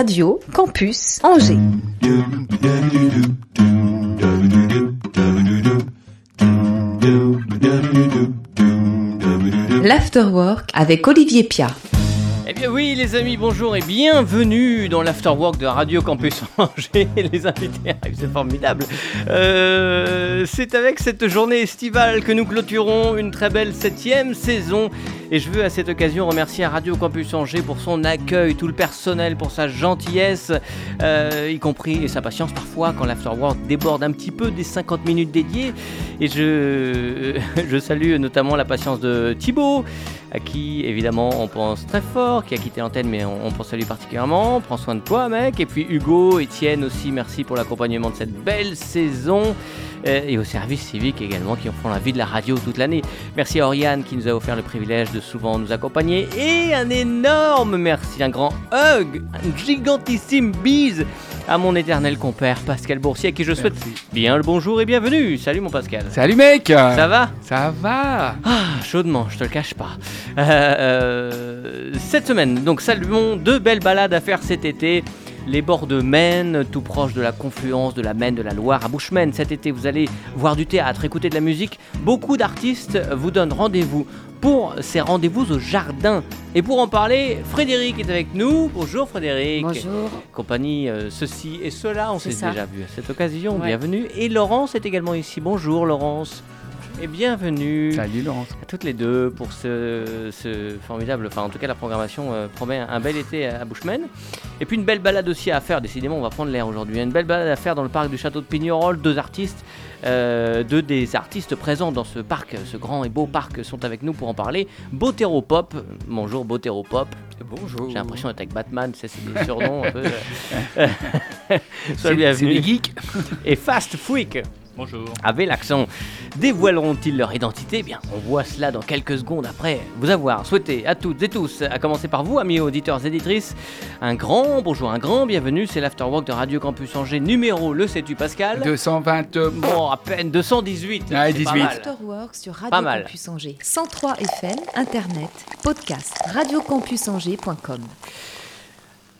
Radio Campus Angers. L'Afterwork avec Olivier Pia. Eh bien oui les amis, bonjour et bienvenue dans l'Afterwork de Radio Campus Angers. Les invités arrivent, c'est formidable. Euh, c'est avec cette journée estivale que nous clôturons une très belle septième saison. Et je veux à cette occasion remercier Radio Campus Angers pour son accueil, tout le personnel pour sa gentillesse, euh, y compris sa patience parfois quand l'Afterwork déborde un petit peu des 50 minutes dédiées. Et je, je salue notamment la patience de Thibaut, à qui évidemment on pense très fort, qui a quitté l'antenne mais on, on pense à lui particulièrement. Prends soin de toi mec. Et puis Hugo, Étienne aussi, merci pour l'accompagnement de cette belle saison. Euh, et au service civique également qui en font la vie de la radio toute l'année. Merci à Oriane qui nous a offert le privilège de souvent nous accompagner. Et un énorme merci, un grand hug, un gigantissime bise à mon éternel compère Pascal Boursier à qui je souhaite bien le bonjour et bienvenue. Salut mon Pascal. Salut mec Ça va? Ça va ah, chaudement, je te le cache pas. Euh, euh, cette semaine, donc saluons deux belles balades à faire cet été. Les bords de Maine, tout proche de la confluence de la Maine, de la Loire à Bushman. Cet été, vous allez voir du théâtre, écouter de la musique. Beaucoup d'artistes vous donnent rendez-vous pour ces rendez-vous au jardin. Et pour en parler, Frédéric est avec nous. Bonjour Frédéric. Bonjour. Compagnie euh, ceci et cela, on s'est déjà vu à cette occasion. Ouais. Bienvenue. Et Laurence est également ici. Bonjour Laurence. Et bienvenue Salut Laurence. à toutes les deux pour ce, ce formidable, enfin en tout cas la programmation euh, promet un, un bel été à, à Bushman. Et puis une belle balade aussi à faire, décidément on va prendre l'air aujourd'hui, une belle balade à faire dans le parc du château de Pignerol, deux artistes, euh, deux des artistes présents dans ce parc, ce grand et beau parc sont avec nous pour en parler. Botero Pop, bonjour Botero Pop, Bonjour. j'ai l'impression d'être avec Batman, c'est c'est des surnoms un peu. euh, Sois C'est bienvenu. des geeks. Et Fast Freak, Bonjour. avec l'accent. Dévoileront-ils leur identité? Eh Bien, on voit cela dans quelques secondes après vous avoir souhaité à toutes et tous, à commencer par vous, amis auditeurs et éditrices, un grand bonjour, un grand bienvenue. C'est l'Afterwork de Radio Campus Angers, numéro, le sais-tu Pascal? 220. euh, Bon, à peine 218. Ah, c'est pas 18. mal. Afterwork sur Radio Pas mal. Campus Angers. 103 FM, Internet, podcast, radiocampusangers.com.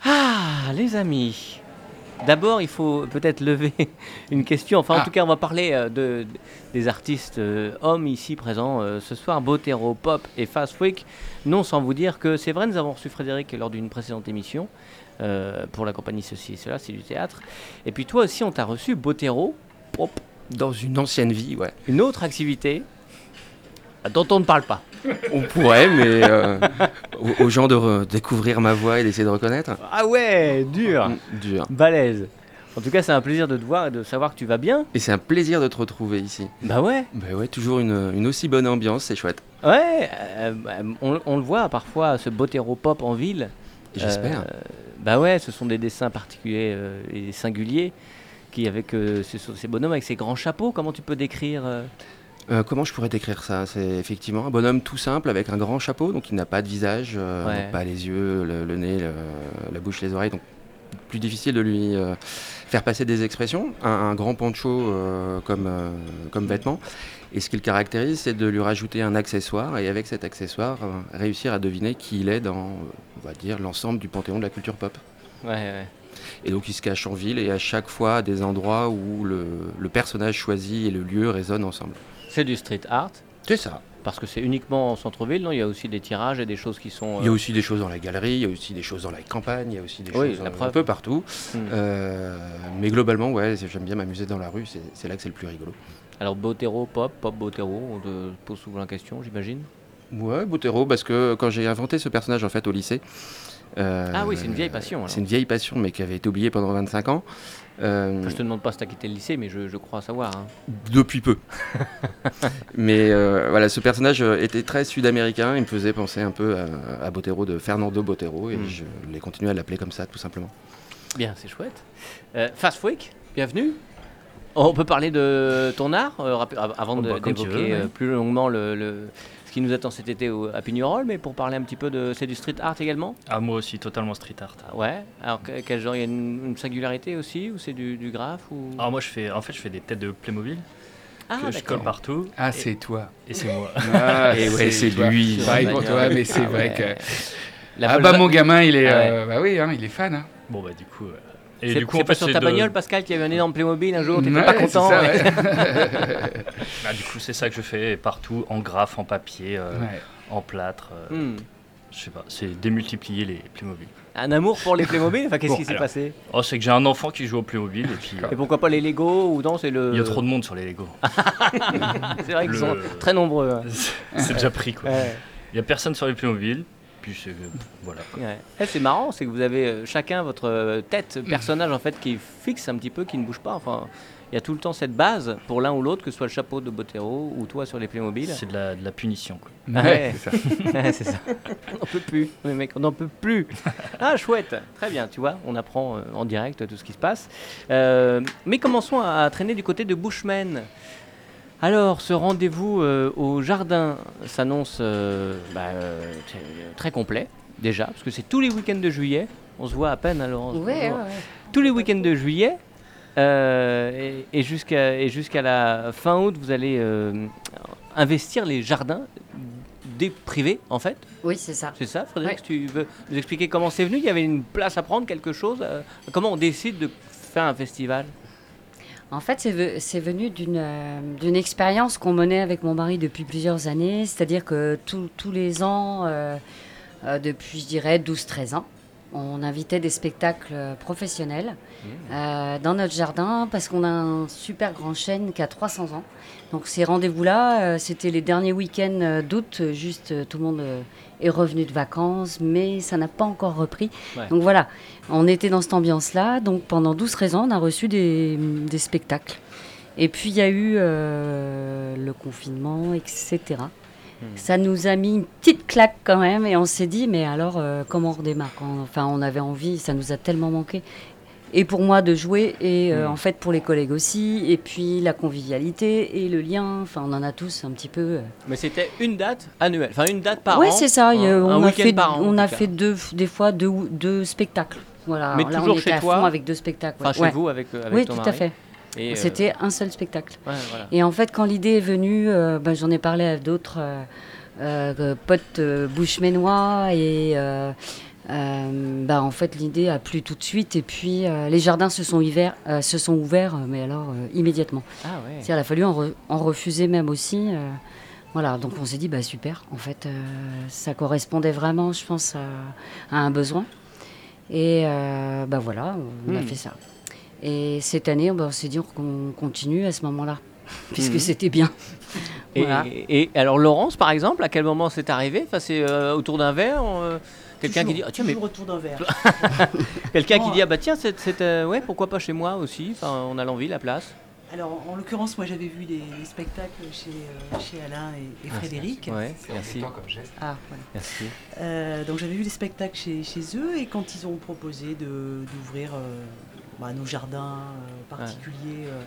Ah, les amis. D'abord, il faut peut-être lever une question. Enfin, en Ah. tout cas, on va parler euh, de, des artistes euh, hommes ici présents euh, ce soir, Botero, Pop et Fast Freak. Non, sans vous dire que c'est vrai, nous avons reçu Frédéric lors d'une précédente émission pour la compagnie Ceci et Cela, c'est du théâtre. Et puis toi aussi, on t'a reçu Botero, Pop, Dans une ancienne vie, ouais. une autre activité dont on ne parle pas. On pourrait, mais euh, aux, gens de découvrir ma voix et d'essayer de reconnaître. Ah ouais, dur, Mm, Dur. balèze. En tout cas, c'est un plaisir de te voir et de savoir que tu vas bien. Et c'est un plaisir de te retrouver ici. Bah ouais. Bah ouais, toujours une, une aussi bonne ambiance, c'est chouette. Ouais, euh, bah, on, on le voit parfois, ce Botero Pop en ville. J'espère. Euh, bah ouais, ce sont des dessins particuliers euh, et singuliers qui, avec euh, ces, ces bonhommes avec ces grands chapeaux, comment tu peux décrire euh, Euh, comment je pourrais décrire ça? C'est effectivement un bonhomme tout simple avec un grand chapeau, donc il n'a pas de visage, euh, Ouais. pas les yeux, le, le nez, le- la bouche, les oreilles, donc plus difficile de lui euh, faire passer des expressions. Un, un grand poncho euh, comme, comme vêtement. Et ce qui le caractérise, c'est de lui rajouter un accessoire et avec cet accessoire, réussir à deviner qui il est dans, on va dire, l'ensemble du panthéon de la culture pop. Ouais, ouais. Et donc il se cache en ville et à chaque fois à des endroits où le, le personnage choisi et le lieu résonnent ensemble. C'est du street art, C'est ça. parce que c'est uniquement en centre-ville, non? Il y a aussi des tirages et des choses qui sont... Il y a euh, aussi des choses dans la galerie, il y a aussi des choses dans la campagne, il y a aussi des Oui, choses euh, un peu partout. hmm. Euh, mais globalement, ouais, j'aime bien m'amuser dans la rue, c'est là que c'est le plus rigolo. Alors Botero Pop, Pop Botero, on te pose souvent la question, j'imagine? Ouais, Botero, parce que quand j'ai inventé ce personnage en fait au lycée. euh, Ah oui, c'est une vieille passion. C'est une vieille passion, mais qui avait été oubliée pendant 25 ans. Euh, Je te demande pas si t'as quitté le lycée, mais je, je crois savoir. hein. Depuis peu. Mais euh, voilà, ce personnage euh, était très sud-américain. Il me faisait penser un peu à, à Botero de Fernando Botero et Hmm. je l'ai continué à l'appeler comme ça, tout simplement. Bien, c'est chouette. Euh, Fast Freak, bienvenue. On peut parler de ton art euh, avant Oh, de- bah, tu d'évoquer euh, ouais. plus longuement le, le- ce qui nous attend cet été au- à Pignerol, mais pour parler un petit peu de. C'est du street art également? Ah, moi aussi, totalement street art. Ah Ouais? Alors, que- quel genre? Il y a une, une singularité aussi Ou c'est du, du graphe ou... Alors, moi, je fais, en fait, je fais des têtes de Playmobil Ah, que je colle partout. Ah, c'est toi. Et c'est moi. Ah, Et ouais, c'est lui. Pareil pour ouais. toi, mais c'est Ah vrai ouais. que La ah bah mon gamin, il est, Ah ouais. euh, bah oui, hein, il est fan. Hein. Bon, bah, du coup. euh, Et C'est du coup, c'est pas fait, sur ta de- bagnole, Pascal, qui avait un énorme Playmobil un jour, t'étais Ouais, pas content. ça, ouais. ouais. bah, du coup, c'est ça que je fais partout, en graphe, en papier, euh, Ouais. en plâtre. euh, Hmm. Je sais pas, c'est démultiplier les Playmobil. Un amour pour les Playmobil? Enfin, qu'est-ce Bon, qui s'est passé? Oh, c'est que j'ai un enfant qui joue au Playmobil et puis. euh, Et pourquoi pas les Lego ou non C'est le. il y a trop de monde sur les Lego. C'est vrai qu'ils Le- sont très nombreux. hein. c'est déjà pris quoi. Ouais. Il y a personne sur les Playmobil, puis c'est. Voilà. Ouais. Eh, c'est marrant, c'est que vous avez euh, chacun votre euh, tête, personnage en fait qui est fixe un petit peu, qui ne bouge pas. Enfin, il y a tout le temps cette base pour l'un ou l'autre, que ce soit le chapeau de Botero ou toi sur les Playmobil. C'est de la, de la punition quoi. Ah Ouais, c'est ça. Ouais, c'est ça. On n'en peut plus, les mecs, on n'en peut plus. Ah, chouette. Très bien, tu vois, on apprend euh, en direct tout ce qui se passe. Euh, mais commençons à, à traîner du côté de Bushman. Alors, ce rendez-vous euh, au jardin s'annonce euh, bah, euh, t- très complet, déjà, parce que c'est tous les week-ends de juillet. On se voit à peine, alors. Ouais, voit. ouais, ouais. Tous les week-ends de juillet. et et jusqu'à et jusqu'à la fin août, vous allez investir les jardins des privés, en fait. Oui, c'est ça. C'est ça, Frédéric Ouais. Tu veux nous expliquer comment c'est venu Il y avait une place à prendre, quelque chose Comment on décide de faire un festival? En fait, c'est ve- c'est venu d'une euh, d'une expérience qu'on menait avec mon mari depuis plusieurs années. C'est-à-dire que tous- tous les ans, euh, euh, depuis, je dirais, 12-13 ans, on invitait des spectacles professionnels euh, dans notre jardin parce qu'on a un super grand chêne qui a 300 ans. Donc ces rendez-vous-là, c'était les derniers week-ends d'août, juste tout le monde est revenu de vacances, mais ça n'a pas encore repris. Ouais. Donc voilà, on était dans cette ambiance-là. Donc pendant 12-13 ans, on a reçu des, des spectacles. Et puis il y a eu euh, le confinement, etc. Ça nous a mis une petite claque quand même et on s'est dit mais alors euh, comment on redémarre Enfin on avait envie, ça nous a tellement manqué. Et pour moi de jouer et euh, Mm. en fait pour les collègues aussi et puis la convivialité et le lien. Enfin on en a tous un petit peu. euh. Mais c'était une date annuelle, enfin une date par ouais an. c'est ça. un- on a fait par an, en on a fait deux des fois deux deux spectacles. Voilà. Mais Là, toujours on chez à toi avec deux spectacles. Enfin, ouais. chez Ouais. vous avec, euh, avec Oui ton tout à fait. Euh, C'était un seul spectacle. ouais, voilà. Et en fait, quand l'idée est venue, ben, j'en ai parlé à d'autres potes bushmanois et euh, ben, en fait, l'idée a plu tout de suite. Et puis, euh, les jardins se sont, hiver- euh, se sont ouverts, mais alors immédiatement. Ah ouais. Il a fallu en, re- en refuser même aussi. voilà, donc on s'est dit, bah, super, en fait, ça correspondait vraiment, je pense, à, à un besoin. Et bah voilà, on a Hmm. fait ça. Et cette année, bah, on s'est dit qu'on continue à ce moment-là, puisque Mhm. c'était bien. Et, Voilà. et alors Laurence, par exemple, à quel moment c'est arrivé? Enfin, c'est autour d'un verre. Quelqu'un qui dit, ah, tiens, mais autour d'un verre. quelqu'un qui dit, ah bah tiens, c'est, euh, ouais, pourquoi pas chez moi aussi Enfin, on a l'envie, la place. Alors, en l'occurrence, moi, j'avais vu les, les spectacles chez, euh, chez Alain et, et Frédéric. Ouais, merci, comme geste. Ah, voilà. merci. Euh, donc, j'avais vu les spectacles chez, chez eux et quand ils ont proposé de, d'ouvrir euh, bah, nos jardins euh, particuliers, euh,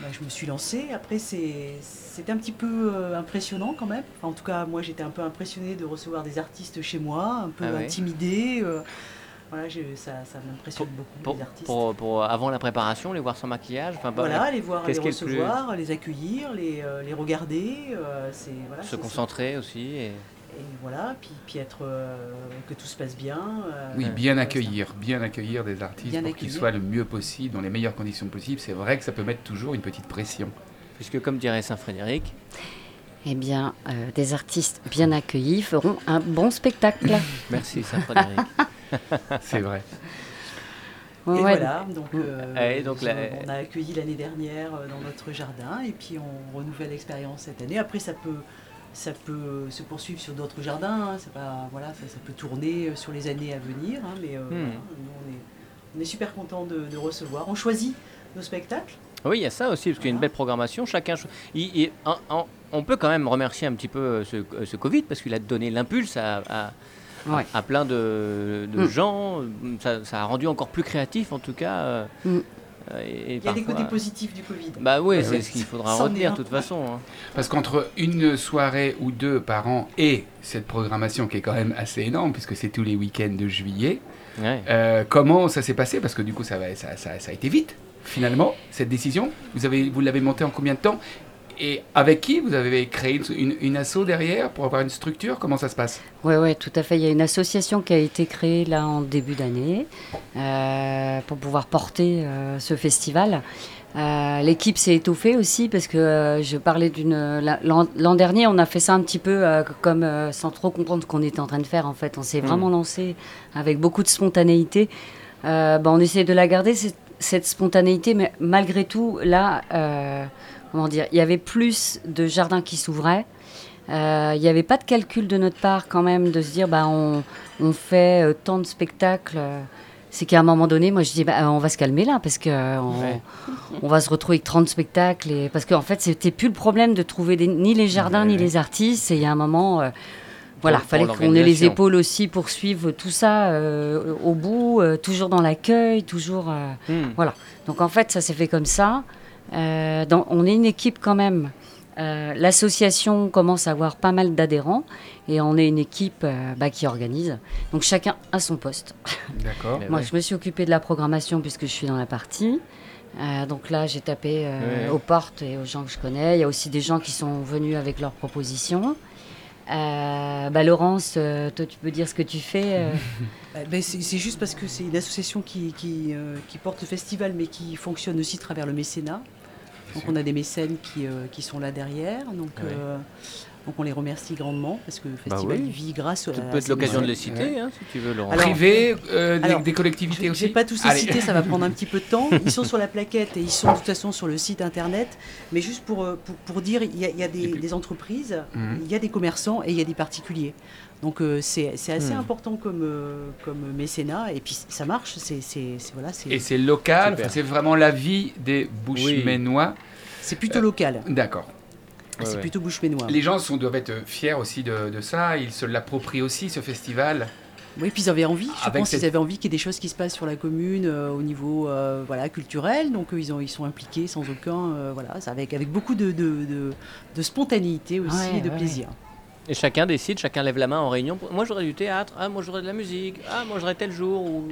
bah, je me suis lancée. Après, c'est, c'était un petit peu euh, impressionnant quand même. Enfin, en tout cas, moi, j'étais un peu impressionnée de recevoir des artistes chez moi, un peu Ah ouais. intimidée. euh, voilà, ça, ça m'impressionne beaucoup, Pour, les artistes. pour, pour avant la préparation, les voir sans maquillage. Enfin, Voilà, les voir, les plus- recevoir, les accueillir, les, euh, les regarder, c'est voilà, se concentrer aussi. Et... Et voilà, puis, puis être euh, que tout se passe bien. euh, Oui, euh, bien ça. accueillir, bien accueillir des artistes Bien pour qu'ils soient le mieux possible, dans les meilleures conditions possibles. C'est vrai que ça peut mettre toujours une petite pression. Puisque, comme dirait Saint-Frédéric, Eh bien, euh, des artistes bien accueillis feront un bon spectacle. merci Saint-Frédéric. C'est vrai. Et Ouais, voilà, donc, euh, donc on- a accueilli l'année dernière dans notre jardin et puis on renouvelle l'expérience cette année. Après, ça peut, ça peut se poursuivre sur d'autres jardins. hein, c'est pas, voilà, ça, ça peut tourner euh, sur les années à venir, hein, mais euh, voilà, nous, on, est, on est super content de, de recevoir. On choisit nos spectacles. Oui, il y a ça aussi, parce qu'il y a une belle programmation. Chacun, cho- il- il- en- en- on peut quand même remercier un petit peu euh, ce, euh, ce Covid, parce qu'il a donné l'impulse à, à- Ouais. à plein de, de Mm. gens. Ça, ça a rendu encore plus créatif, en tout cas. euh, Mm. Euh, et, et Il y a des côtés positifs du Covid. Bah oui, c'est ce qu'il faudra retenir, de toute façon. hein. Parce qu'entre une soirée ou deux par an et cette programmation qui est quand même assez énorme, puisque c'est tous les week-ends de juillet, Ouais. euh, comment ça s'est passé? Parce que du coup, ça, va- ça, ça- ça a été vite, finalement, cette décision. Vous avez, vous l'avez montée en combien de temps? Et avec qui vous avez créé une, une, asso derrière pour avoir une structure? Comment ça se passe? Oui, ouais, tout à fait. Il y a une association qui a été créée là en début d'année euh, pour pouvoir porter euh, ce festival. Euh, L'équipe s'est étoffée aussi parce que je parlais d'une. la- L'an dernier, on a fait ça un petit peu comme sans trop comprendre ce qu'on était en train de faire en fait. On s'est vraiment lancé avec beaucoup de spontanéité. Bah, on essaie de la garder cette, cette spontanéité, mais malgré tout, là, comment dire, il y avait plus de jardins qui s'ouvraient. Euh, Il n'y avait pas de calcul de notre part quand même de se dire bah on, on fait euh, tant de spectacles. euh, c'est qu'à un moment donné, moi je dis bah, on va se calmer là parce euh, on, Ouais. on va se retrouver avec 30 spectacles et parce qu'en fait c'était plus le problème de trouver des- ni les jardins ni les artistes et il y a un moment voilà Pour- fallait qu'on ait les épaules aussi pour suivre tout ça au bout, toujours dans l'accueil, toujours Hmm. voilà. Donc en fait, ça s'est fait comme ça. Euh, dans- on est une équipe quand même. Euh, L'association commence à avoir pas mal d'adhérents et on est une équipe euh, bah, qui organise. Donc chacun a son poste. D'accord. Moi, ouais. je me suis occupée de la programmation puisque je suis dans la partie. Euh, donc là, j'ai tapé euh, Ouais. aux portes et aux gens que je connais. Il y a aussi des gens qui sont venus avec leurs propositions. Euh, bah, Laurence, euh, toi, tu peux dire ce que tu fais euh, Euh, ben, c'est c'est juste parce que c'est une association qui, qui, euh, qui porte le festival, mais qui fonctionne aussi à travers le mécénat. Donc on a des mécènes qui, euh, qui sont là derrière. Donc, Ouais. euh, donc on les remercie grandement parce que le festival Bah oui. vit grâce à Ça à peut être l'occasion de les citer, hein, si tu veux, Laurent. Alors- Privé, euh, des, alors, des collectivités Je aussi ne vais pas tous les citer, ça va prendre un petit peu de temps. Ils sont sur la plaquette et ils sont de toute façon sur le site internet. Mais juste pour, pour, pour dire, il y a, il y a des, entreprises, Mhm. il y a des commerçants et il y a des particuliers. Donc euh, c'est c'est assez Hmm. important comme, euh, comme mécénat. Et puis ça marche. C'est voilà, c'est Et c'est local, c'est vraiment la vie des Bouches-Ménois. c'est plutôt local. D'accord. Ouais, c'est ouais. plutôt bouche ménois. Les gens sont, doivent être fiers aussi de, de ça, ils se l'approprient aussi, ce festival. Oui, puis ils avaient envie. Je Avec pense qu'ils avaient envie qu'il y ait des choses qui se passent sur la commune euh, au niveau euh, voilà, culturel. Donc euh, ils, ont, ils sont impliqués sans aucun. euh, voilà, avec, avec beaucoup de, de, de- de spontanéité aussi Ouais, et de ouais, plaisir. Et chacun décide, chacun lève la main en réunion. Moi, j'aurais du théâtre. Ah, moi, j'aurais de la musique. Ah, moi, j'aurais tel jour. Ou...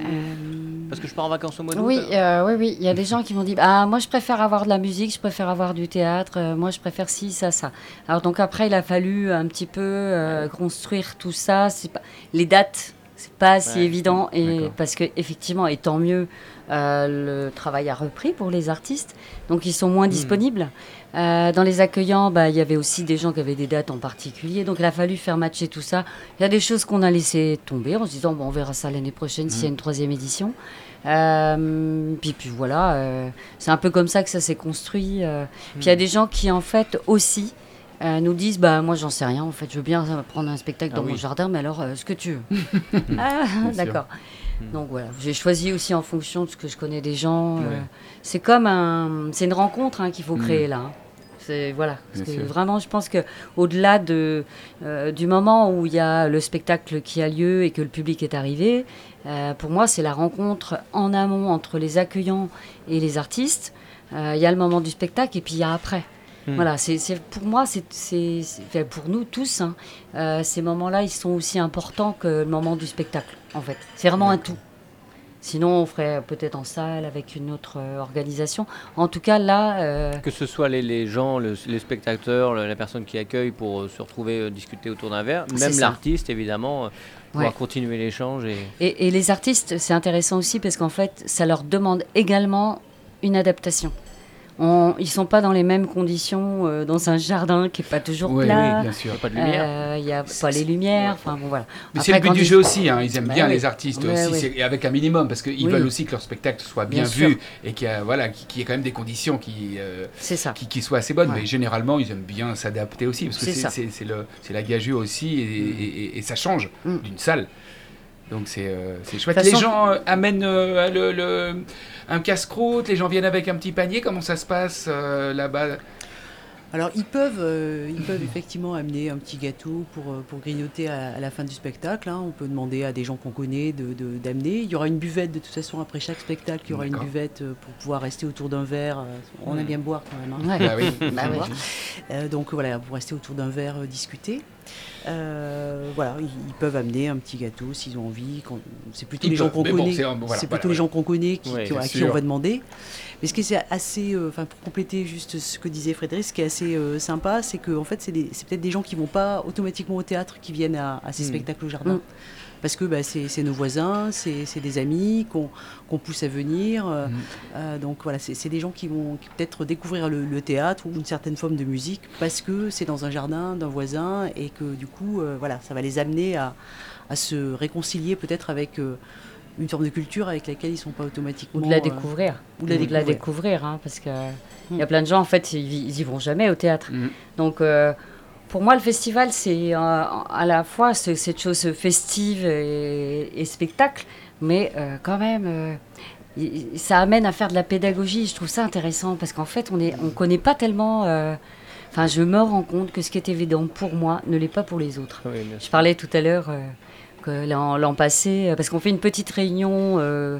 Parce que je pars en vacances au mois d'août. Oui, euh, oui, oui. Il y a des gens qui m'ont dit Ah, moi, je préfère avoir de la musique, je préfère avoir du théâtre, euh, moi, je préfère ci, ça, ça. Alors, donc, après, il a fallu un petit peu euh, construire tout ça. C'est pas... Les dates, c'est pas si Ouais. évident. Et parce que, effectivement, et tant mieux, euh, le travail a repris pour les artistes. Donc, ils sont moins disponibles. Euh, dans les accueillants, bah, il y avait aussi des gens qui avaient des dates en particulier. Donc, il a fallu faire matcher tout ça. Il y a des choses qu'on a laissé tomber en se disant bon, on verra ça l'année prochaine s'il y a une troisième édition. Euh, puis, puis voilà, euh, c'est un peu comme ça que ça s'est construit. Puis il y a des gens qui en fait aussi nous disent bah moi j'en sais rien en fait, je veux bien prendre un spectacle Ah dans mon jardin, mais alors ce que tu veux. ah, d'accord. Hmm. Donc voilà, j'ai choisi aussi en fonction de ce que je connais des gens. euh, c'est comme un, c'est une rencontre hein, qu'il faut Mm. créer là. hein. C'est voilà, parce que vraiment, je pense que au-delà de euh, du moment où il y a le spectacle qui a lieu et que le public est arrivé, euh, pour moi, c'est la rencontre en amont entre les accueillants et les artistes. Il y a le moment du spectacle et puis il y a après. Hmm. Voilà, c'est pour moi, c'est enfin, pour nous tous, hein, euh, ces moments-là, ils sont aussi importants que le moment du spectacle, en fait. C'est vraiment un tout. Sinon, on ferait peut-être en salle avec une autre euh, organisation. En tout cas, là, euh, Que ce soit les, les gens, le- les spectateurs, la personne qui accueille pour euh, se retrouver, discuter autour d'un verre, C'est même l'artiste, évidemment, pouvoir Ouais. continuer l'échange. Et... Et, et les artistes, c'est intéressant aussi parce qu'en fait, ça leur demande également une adaptation. On, ils sont pas dans les mêmes conditions euh, dans un jardin qui est pas toujours Oui, plat. oui, bien sûr. Il n'y a pas de lumière. Euh, Il y a pas les lumières. Enfin bon voilà. Mais c'est le but du jeu aussi, hein. ils aiment Bah bien oui. les artistes aussi, et avec un minimum, parce qu'ils Oui. veulent aussi que leur spectacle soit bien, Bien sûr. vu et qu'il y, a, voilà, qu'il qu'il y ait quand même des conditions qui, euh, C'est ça. qui, qui soient assez bonnes. Ouais. Mais généralement, ils aiment bien s'adapter aussi, parce que C'est le- la gageure aussi, et, et- et- et ça change Mm. d'une salle. Donc c'est euh, chouette. Les gens euh, amènent euh, le, le- un casse-croûte, les gens viennent avec un petit panier, comment ça se passe euh, là-bas? Alors ils peuvent, euh, ils peuvent effectivement amener un petit gâteau pour, euh, pour grignoter à, à la fin du spectacle. hein. On peut demander à des gens qu'on connaît de- de- d'amener. il y aura une buvette de toute façon après chaque spectacle. Il y aura une buvette pour pouvoir rester autour d'un verre. On aime Mm. bien boire quand même. hein. Ouais. Bah oui. Bah oui. Euh, donc voilà, pour rester autour d'un verre, euh, discuter. Euh, voilà, ils, ils peuvent amener un petit gâteau s'ils ont envie. C'est plutôt Ils les gens qu'on bon, connaît. c'est voilà, voilà, plutôt les gens qu'on connaît qui, Ouais, qui- à qui on va demander. Mais ce qui est assez, euh, enfin pour compléter juste ce que disait Frédéric, ce qui est assez euh, sympa, c'est que en fait, c'est peut-être des gens qui vont pas automatiquement au théâtre qui viennent à, à ces Mm. spectacles au jardin. Mm. Parce que bah, c'est nos voisins, c'est des amis qu'on pousse à venir. euh, Mm. euh, donc voilà, c'est des gens qui vont peut-être découvrir le, le théâtre ou une certaine forme de musique parce que c'est dans un jardin d'un voisin et que du coup, euh, voilà, ça va les amener à, à se réconcilier peut-être avec euh, une forme de culture avec laquelle ils sont pas automatiquement. Ou de la euh, découvrir. ou de la Ou de la découvrir. hein, parce que il y a Mm. plein de gens, en fait, ils, y- ils y vont jamais au théâtre. Mhm. Donc, euh, pour moi, le festival, c'est euh, à la fois ce- cette chose festive et, et spectacle, mais euh, quand même, euh, ça amène à faire de la pédagogie. Je trouve ça intéressant parce qu'en fait, on on connaît pas tellement. euh, Enfin, je me rends compte que ce qui est évident pour moi ne l'est pas pour les autres. Oui, Je parlais tout à l'heure euh, que l'an passé, parce qu'on fait une petite réunion euh,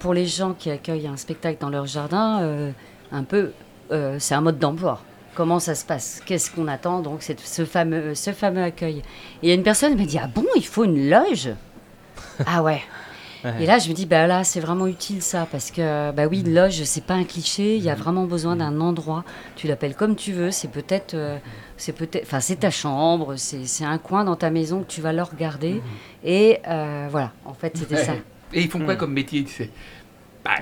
pour les gens qui accueillent un spectacle dans leur jardin, un peu, c'est un mode d'emploi. Comment ça se passe? Qu'est-ce qu'on attend? Donc, c'est ce fameux, ce fameux accueil. Et une personne m'a dit Ah bon, il faut une loge? Ah ouais. Ouais. Et là, je me dis, bah là, c'est vraiment utile ça, parce que, bah oui, une loge, c'est pas un cliché, il y a vraiment besoin d'un endroit. Tu l'appelles comme tu veux, c'est peut-être, euh, c'est peut-être, enfin, c'est ta chambre, c'est un coin dans ta maison que tu vas le regarder. Et euh, voilà, en fait, c'était ça. Et ils font quoi Mm. comme métier tu sais?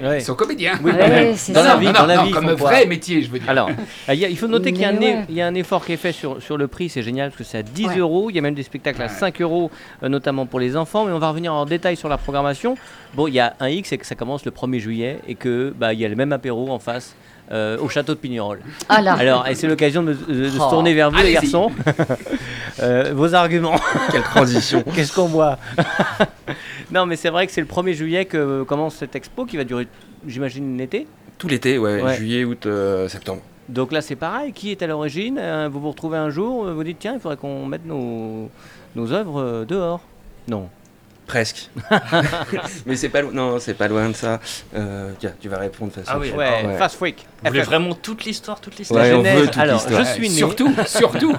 Bah, Ouais. Ils sont comédiens. Oui, Ouais, dans la vie, non, dans non, la non, vie, ils comme quoi vrai métier, je veux dire. Alors, ah, il faut noter qu'il y, a un Mais é- ouais. il y a un effort qui est fait sur, sur le prix, c'est génial parce que c'est à 10 Ouais. euros. Il y a même des spectacles à Ouais. 5 euros, euh, notamment pour les enfants. Mais on va revenir en détail sur la programmation. Bon, il y a un X, c'est que ça commence le 1er juillet et que bah, il y a le même apéro en face euh, au château de Pignerol. Ah là, Alors, et c'est l'occasion de, de- de se Oh. tourner vers vous, les garçons. Euh, vos arguments. Quelle transition Qu'est-ce qu'on boit Non, mais c'est vrai que c'est le 1er juillet que commence cette expo qui va durer, j'imagine, l'été. Tout l'été, ouais, Ouais. juillet, août, euh, septembre. Donc là, c'est pareil. Qui est à l'origine? Vous vous retrouvez un jour, vous dites tiens, il faudrait qu'on mette nos, nos œuvres dehors. Non. Presque. Mais c'est pas, non, c'est pas loin de ça. Euh, tiens, tu vas répondre de façon. Ah oui, Ouais, Ouais. Fast Freak. Vous voulez vraiment toute l'histoire, toute l'histoire Ouais, La on genèse. veut toute Alors, l'histoire. je suis né. Surtout, surtout.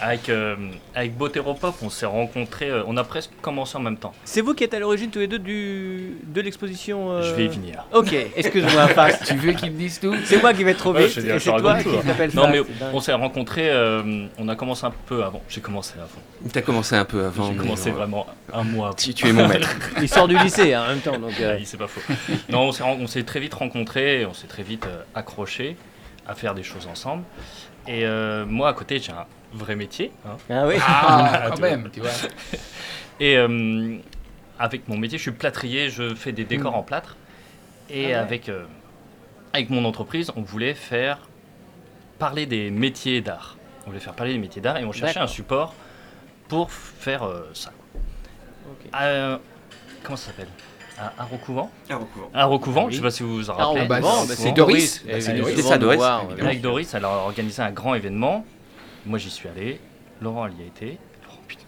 Avec, euh, avec Botéropop, on s'est rencontrés, euh, on a presque commencé en même temps. C'est vous qui êtes à l'origine tous les deux du, de l'exposition. euh, Je vais y venir. Ok, excuse-moi, Fast. tu veux qu'ils me disent tout C'est moi qui vais trop Ouais, vite. c'est toi raconte qui tout, t'appelle Non, mais on s'est rencontrés, euh, on a commencé un peu avant. J'ai commencé avant. T'as commencé un peu avant. J'ai commencé vraiment un avant. Tu, tu es mon maître. Il sort du lycée hein, en même temps. Donc, euh, Oui, c'est pas faux. non, on s'est, très vite rencontrés, on s'est très vite euh, accrochés à faire des choses ensemble. Et euh, moi, à côté, j'ai un vrai métier. hein. Ah oui. Ah, quand Tu vois. même, tu vois. Et euh, avec mon métier, je suis plâtrier, je fais des décors Mm. en plâtre. Et Ah ouais. avec, euh, avec mon entreprise, on voulait faire parler des métiers d'art. On voulait faire parler des métiers d'art et on cherchait un support pour faire euh, ça. Ok. Euh, comment ça s'appelle? À Art au couvent Ah, Ah je sais pas si vous vous en Ah, rappelez. Ah bah, c'est- c'est Doris. Bah, c'est Et- Doris. Doris. Avec Doris, elle a organisé un grand événement. Moi, j'y suis allé. Laurent, elle y a été. Laurent, putain.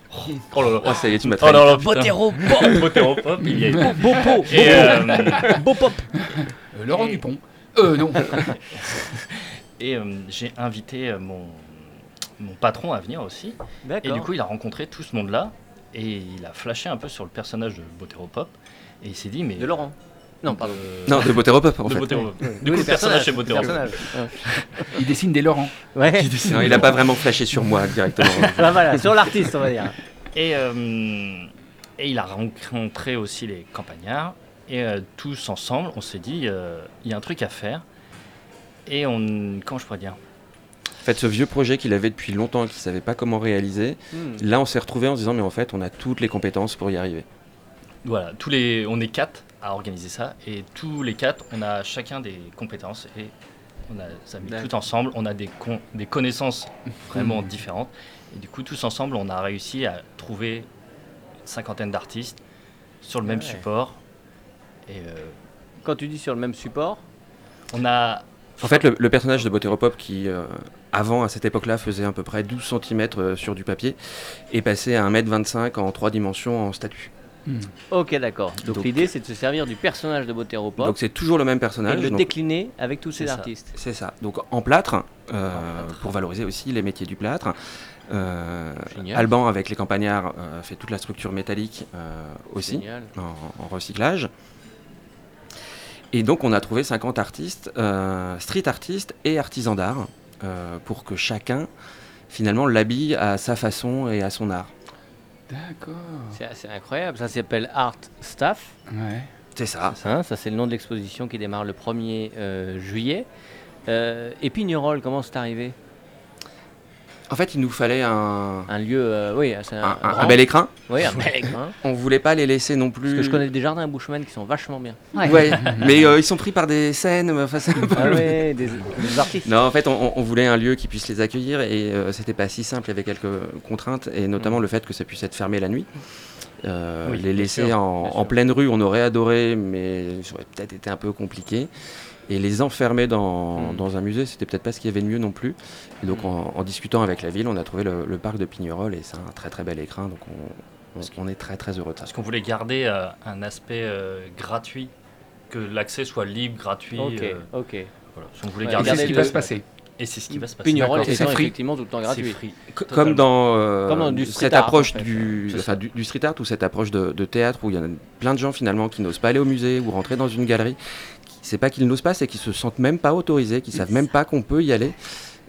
Oh là là. Oh, ça y est, tu m'as Oh là là, putain. Botero Botéropop, il y a été. Beau euh, Beau pop. Euh, Laurent Dupont. Euh, non. et euh, j'ai invité euh, mon, mon patron à venir aussi. Et du coup, il a rencontré tout ce monde-là. Et il a flashé un peu sur le personnage de Botéropop. Et il s'est dit, mais. De Laurent. Non, pardon. de- Non, de Botéropop en de fait. Oui, Du coup, le personnage Botéropop. personnage. Ouais. Il dessine des Laurent. Ouais. Non, il a pas vraiment flashé sur moi directement. Bah, voilà, sur l'artiste, on va dire. Et, euh, et il a rencontré aussi les campagnards. Et euh, tous ensemble, on s'est dit, euh, il y a un truc à faire. Et on. Comment je pourrais dire? Fait, ce vieux projet qu'il avait depuis longtemps et qu'il savait pas comment réaliser, Hmm. là, on s'est retrouvé en se disant, mais en fait, on a toutes les compétences pour y arriver. Voilà, tous les, on est quatre à organiser ça. Et tous les quatre, on a chacun des compétences. Et on a ça mis tout ensemble. On a des, con- des connaissances vraiment différentes. Et du coup, tous ensemble, on a réussi à trouver une cinquantaine d'artistes sur le même support. Et euh, Quand tu dis sur le même support, on a En fait, le, le personnage de Botéropop, qui euh, avant, à cette époque-là, faisait à peu près 12 cm sur du papier, est passé à 1m25 en 3 dimensions en statue. ok, d'accord. Donc, Donc- l'idée, c'est de se servir du personnage de Botéropop Donc c'est toujours le même et personnage. de le décliner avec tous ces artistes. C'est ça. Donc en plâtre, euh, En plâtre. pour valoriser aussi les métiers du plâtre. Euh. Alban, avec les campagnards, euh, fait toute la structure métallique euh, aussi, en, en recyclage. Et donc on a trouvé 50 artistes, euh, street artistes et artisans d'art, euh, pour que chacun, finalement, l'habille à sa façon et à son art. D'accord. C'est assez incroyable. Ça s'appelle Art Staff. Ouais. C'est ça. Hein, ça, c'est le nom de l'exposition qui démarre le 1er euh, juillet. Euh, et Pignerol, comment c'est arrivé? En fait, il nous fallait un, Un lieu, euh, oui, un, un- un- grand- un bel écrin. Oui, un bel écrin. On voulait pas les laisser non plus. Parce que je connais des jardins à Bushman qui sont vachement bien. Ouais. Ouais, mais euh, ils sont pris par des scènes. Enfin, c'est un peu Ah le- ouais, des, des artistes. Non, en fait, on, on voulait un lieu qui puisse les accueillir et euh, c'était pas si simple. Il y avait quelques contraintes et notamment le fait que ça puisse être fermé la nuit. Euh, Oui, les laisser sûr, en pleine rue, on aurait adoré, mais ça aurait peut-être été un peu compliqué. Et les enfermer dans, Mm. dans un musée, c'était peut-être pas ce qu'il y avait de mieux non plus. Et donc, Mm. en, en discutant avec la ville, on a trouvé le, le parc de Pignerol et c'est un très très bel écrin. Donc, on, on- on est très très heureux de ça. Parce qu'on voulait garder euh, un aspect euh, gratuit, que l'accès soit libre, gratuit. Ok, euh, ok. voilà. Si on voulait Ouais, garder c'est ce qui va se passer. Et c'est ce qui va se passer. Pignerol free. effectivement tout le temps gratuit. free. Comme dans, euh, Comme dans du cette art, approche en fait. du, enfin, du, du street art ou cette approche de, de théâtre où il y en a plein de gens finalement qui n'osent pas aller au musée ou rentrer dans une galerie. C'est pas qu'ils n'osent pas, c'est qu'ils se sentent même pas autorisés, qu'ils savent même pas qu'on peut y aller.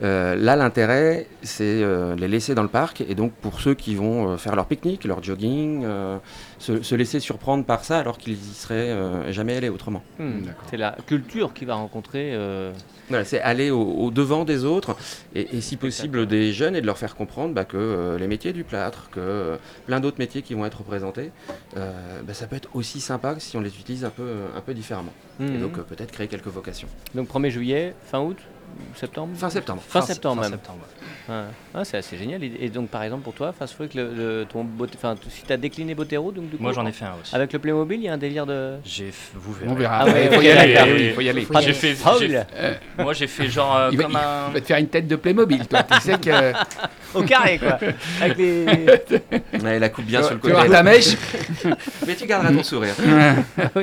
Euh, là, l'intérêt, c'est euh, les laisser dans le parc et donc pour ceux qui vont euh, faire leur pique-nique, leur jogging, euh, se, se laisser surprendre par ça alors qu'ils y seraient euh, jamais allés autrement. Hmm, D'accord. C'est la culture qui va rencontrer. euh, Voilà, c'est aller au, au devant des autres et, et si possible des jeunes et de leur faire comprendre bah, que euh, les métiers du plâtre, que euh, plein d'autres métiers qui vont être représentés, euh, bah, ça peut être aussi sympa que si on les utilise un peu, un peu différemment. Et hmm. donc euh, peut-être créer quelques vocations. Donc 1er juillet, fin août, septembre Fin septembre. Fin septembre fin même. septembre. Ouais. Ah, c'est assez génial. Et donc, par exemple, pour toi, Fast Freak, le, le- ton enfin, t- si tu as décliné Botero, donc du coup, Moi j'en ai fait un aussi. Avec le Playmobil, il y a un délire de. J'ai, f- vous verrez. On verra. Ah ouais, il faut y aller. d'accord. Il faut y aller. Faut y J'ai aller. fait, j'ai- moi j'ai fait genre euh, Il va, comme il un. va te faire une tête de Playmobil, toi. tu sais que Au carré, quoi Avec les. Ouais, la coupe bien sur le tu côté. auras ta mèche. Mais tu garderas ton sourire. Que,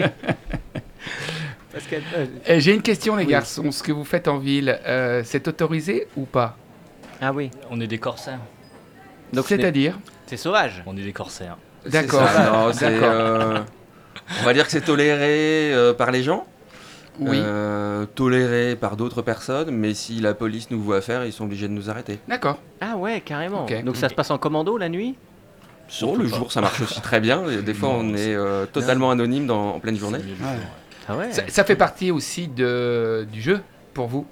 euh, Eh, J'ai une question, les Oui. garçons. Ce que vous faites en ville, euh, c'est autorisé ou pas? Ah oui. On est des corsaires. Donc, c'est C'est-à-dire? C'est sauvage. On est des corsaires. D'accord. Euh, on va dire que c'est toléré euh, par les gens. Oui. euh, toléré par d'autres personnes, mais si la police nous voit faire, ils sont obligés de nous arrêter. D'accord. Ah ouais, carrément. Donc, ça se passe en commando la nuit? Sur le pas. jour, ça marche aussi très bien. Des fois, Non, on est euh, totalement anonyme dans, en pleine journée. Le Ah ouais Ça, ça fait partie aussi de, du jeu pour vous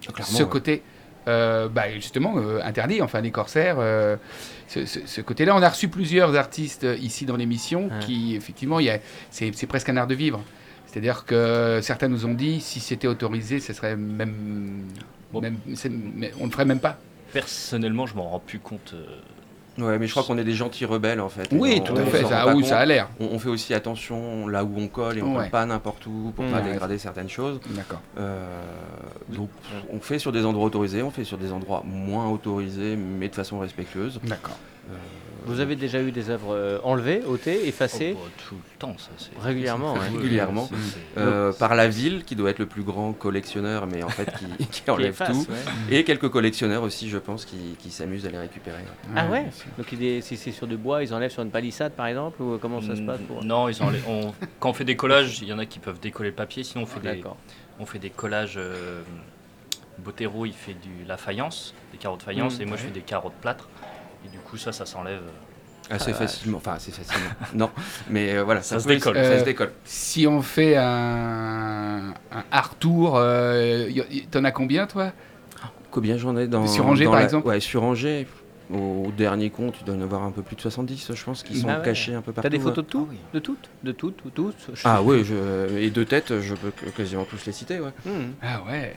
Clairement, Ce ouais. côté, euh, bah, justement, euh, interdit, enfin, des corsaires. euh, ce ce- ce côté-là, on a reçu plusieurs artistes ici dans l'émission Ouais. qui, effectivement, c'est presque un art de vivre. C'est-à-dire que certains nous ont dit, si c'était autorisé, ce serait même... Bon. on ne ferait même pas. Personnellement, je m'en rends plus compte. Ouais, mais je crois qu'on est des gentils rebelles en fait. Oui, On- tout à fait. Ça, pas oui, a l'air. On, on fait aussi attention là où on colle et on Ouais. colle pas n'importe où pour pas Ouais. dégrader certaines choses. D'accord. Euh, donc on fait sur des endroits autorisés, on fait sur des endroits moins autorisés, mais de façon respectueuse. D'accord. Euh, Vous avez déjà eu des œuvres euh, enlevées, ôtées, effacées oh, bah, tout le temps, ça. c'est- Régulièrement, Régulièrement. c'est- c'est- euh, par la ville, qui doit être le plus grand collectionneur, mais en fait qui, qui Qui enlève tout. ouais. Et quelques collectionneurs aussi, je pense, qui, qui s'amusent à les récupérer. Ah ouais? Donc il est- si c'est sur du bois, ils enlèvent sur une palissade par exemple Ou comment ça se passe pour... Non, ils enlèvent- on- quand on fait des collages, il y en a qui peuvent décoller le papier, sinon on fait, des, D'accord. on fait des collages. Euh, Botero, il fait du, la faïence, des carreaux de faïence, Mm, et moi je fais des carreaux de plâtre. Et du coup, ça, ça s'enlève. Assez Ah, facilement, enfin assez facilement. non, mais euh, voilà, Ça se peut- décolle. Ça Euh, se décolle. Si on fait un, un art tour, euh, t'en as combien toi? Combien j'en ai dans. Sur Angers, dans par la- exemple Ouais, sur Angers. Au dernier compte, il doit y en avoir un peu plus de 70, je pense, qui sont Ah ouais. cachés un peu partout. T'as des photos de tout? Ah oui. De toutes? De toutes ou tous? Ah oui, je... et de tête, je peux quasiment tous les citer, ouais. Hmm. Ah ouais.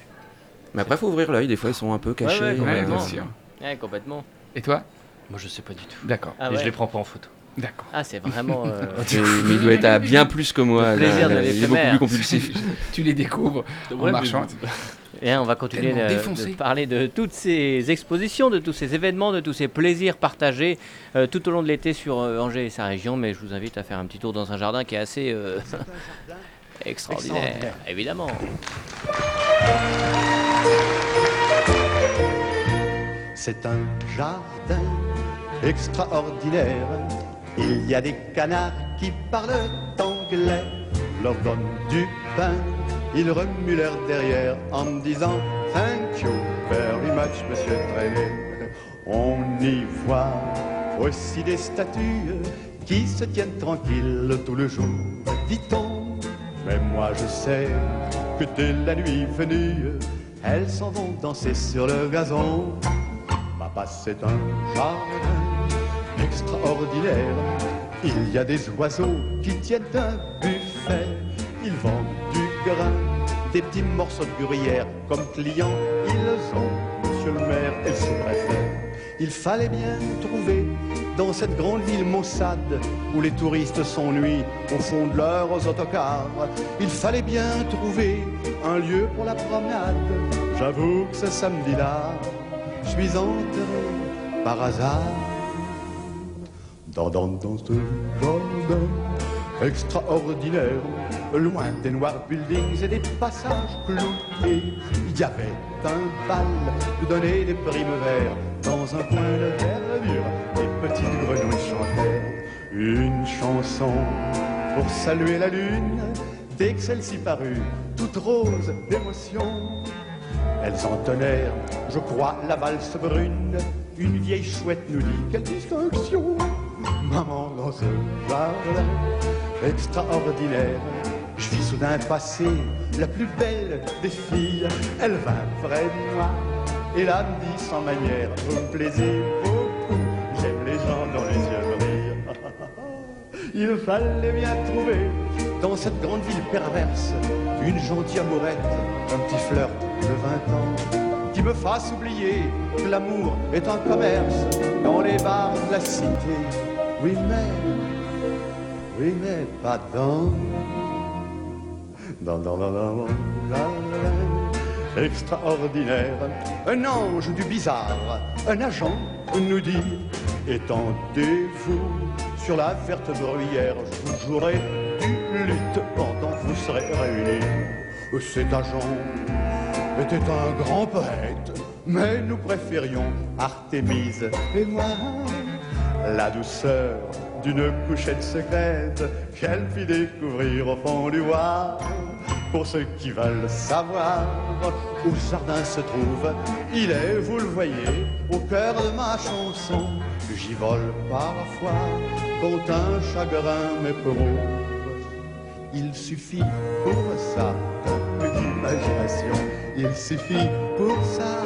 Mais après, faut ouvrir l'œil, des fois, ils sont un peu cachés. ouais, Ouais, complètement. bien sûr. Ouais, complètement. Et toi? Moi, je sais pas du tout. D'accord. Ah et ouais. je les prends pas en photo. D'accord. Ah, c'est vraiment. euh, Mais, mais il doit être à bien plus que moi. Le plaisir là, de il est beaucoup l'éphémère. plus compulsif. Tu les découvres en Ouais, mais- marchant. Et on va continuer Tellement de, défoncé. de parler de toutes ces expositions, de tous ces événements, de tous ces plaisirs partagés euh, tout au long de l'été sur euh, Angers et sa région. Mais je vous invite à faire un petit tour dans un jardin qui est assez euh, extraordinaire, évidemment. C'est un jardin extraordinaire. Il y a des canards qui parlent anglais. Leur donne du pain, ils remuent leur derrière en disant Thank you very much, monsieur Traîné. On y voit aussi des statues qui se tiennent tranquilles tout le jour, dit-on. Mais moi je sais que dès la nuit venue, elles s'en vont danser sur le gazon. Papa, c'est un jardin Il y a des oiseaux qui tiennent un buffet. Ils vendent du grain, des petits morceaux de gruyère. Comme clients, ils ont monsieur le maire et le sous-préfet. Il fallait bien trouver dans cette grande ville maussade où les touristes s'ennuient au fond de leurs autocars. Il fallait bien trouver un lieu pour la promenade. J'avoue que ce samedi-là, je suis enterré par hasard dans, dans, ce extraordinaire, loin des noirs buildings et des passages cloués. Il y avait un bal où donner des primes verts dans un coin de verdure. Les petites grenouilles chantèrent une chanson pour saluer la lune. Dès que celle-ci parut, toute rose d'émotion, elles entonnèrent, je crois, la valse brune. Une vieille chouette nous dit quelle distinction, maman dans ce jardin extraordinaire. Je vis soudain passer la plus belle des filles. Elle vint près de moi et là me dit sans manière, vous me plaisez beaucoup. J'aime les gens dont les yeux brillent. Il fallait bien trouver dans cette grande ville perverse une gentille amourette, un petit flirt de 20 ans qui me fasse oublier que l'amour est un commerce dans les bars de la cité. Oui, mais, oui, mais pas dans, dans, dans, dans, dans, dans, extraordinaire. Un ange du bizarre, un agent nous dit étendez-vous sur la verte bruyère, je vous jouerai du lutte pendant que vous serez réunis. Cet agent était un grand poète, mais nous préférions Artémise et moi. La douceur d'une couchette secrète qu'elle fit découvrir au fond du bois. Pour ceux qui veulent savoir où ce jardin se trouve, il est, vous le voyez, au cœur de ma chanson. J'y vole parfois quand un chagrin m'éprouve. Il suffit pour ça d'un peu d'imagination. Il suffit pour ça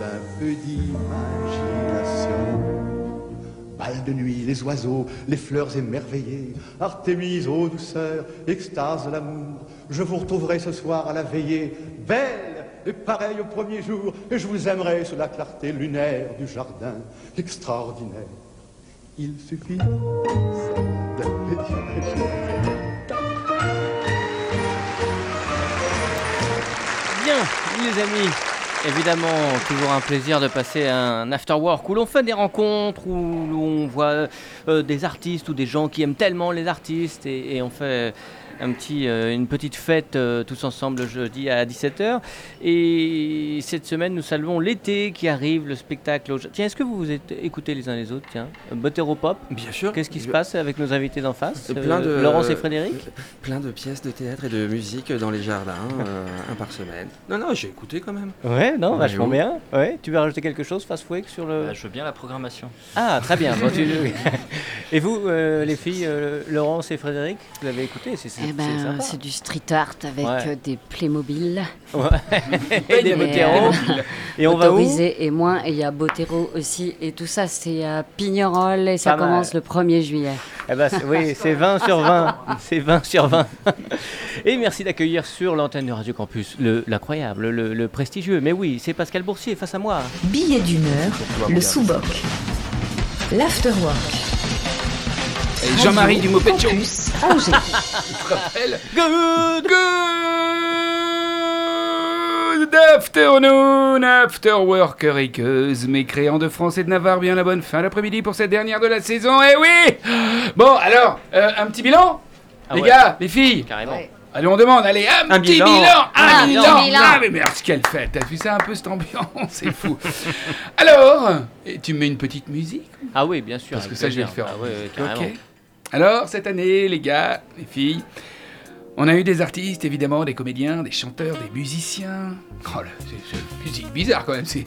d'un peu d'imagination. Bal de nuit, les oiseaux, les fleurs émerveillées, Artémise aux douceurs, extase de l'amour. Je vous retrouverai ce soir à la veillée, belle et pareille au premier jour, et je vous aimerai sous la clarté lunaire du jardin extraordinaire. Il suffit. Bien, les amis. Évidemment, toujours un plaisir de passer un after work où l'on fait des rencontres, où l'on voit euh, des artistes ou des gens qui aiment tellement les artistes et on fait un petit, euh, une petite fête euh, tous ensemble le jeudi à 17h. Et cette semaine, nous saluons l'été qui arrive, le spectacle. Tiens, est-ce que vous vous êtes écoutés les uns les autres Tiens, Botero Pop? Bien sûr. Qu'est-ce qui se passe avec nos invités d'en face Plein Euh, de- Laurence et Frédéric? Plein de pièces de théâtre et de musique dans les jardins, euh, un par semaine. Non, non, j'ai écouté quand même. Ouais, non, Ouais, vachement bien. Ouais, tu veux rajouter quelque chose, Fast Wake, sur le. Bah, je veux bien la programmation. Ah, très bien. Bon, tu- Et vous, euh, les filles, euh, Laurence et Frédéric, vous avez écouté C'est c'est- Eh c'est ben, c'est du street art avec Ouais. euh, des Playmobil. Ouais. et des Botero. euh, Et on va où et moins. Et il y a Botero aussi. Et tout ça, c'est à Pignerol et ça Pas mal. commence le 1er juillet. Eh ben, oui, c'est 20 sur 20. C'est 20 sur 20. Et merci d'accueillir sur l'antenne de Radio Campus le- l'incroyable, le, le prestigieux. Mais oui, c'est Pascal Boursier face à moi. Billet d'humeur, le sous-boc. L'afterwork. Et Jean-Marie du Mopetcho. Campus Angers. Good Good afternoon, afterworkeriqueuses, mécréants de France et de Navarre, bien la bonne fin d'après-midi pour cette dernière de la saison, eh oui Bon, alors, euh, un petit bilan? Ah Les ouais. gars, les filles? Carrément. Ouais. Allez, on demande, allez, un, Un petit bilan. bilan, Ah, Un un bilan bilan. Ah, mais merde, quelle fête T'as vu ça un peu, cette ambiance? C'est fou Alors, tu mets une petite musique? Ah oui, bien sûr. Parce que ça, je vais le faire. Ah ouais, ouais, carrément. Ok. Alors, cette année, les gars, les filles, On a eu des artistes, évidemment, des comédiens, des chanteurs, des musiciens. Oh là, c'est musique bizarre quand même, c'est.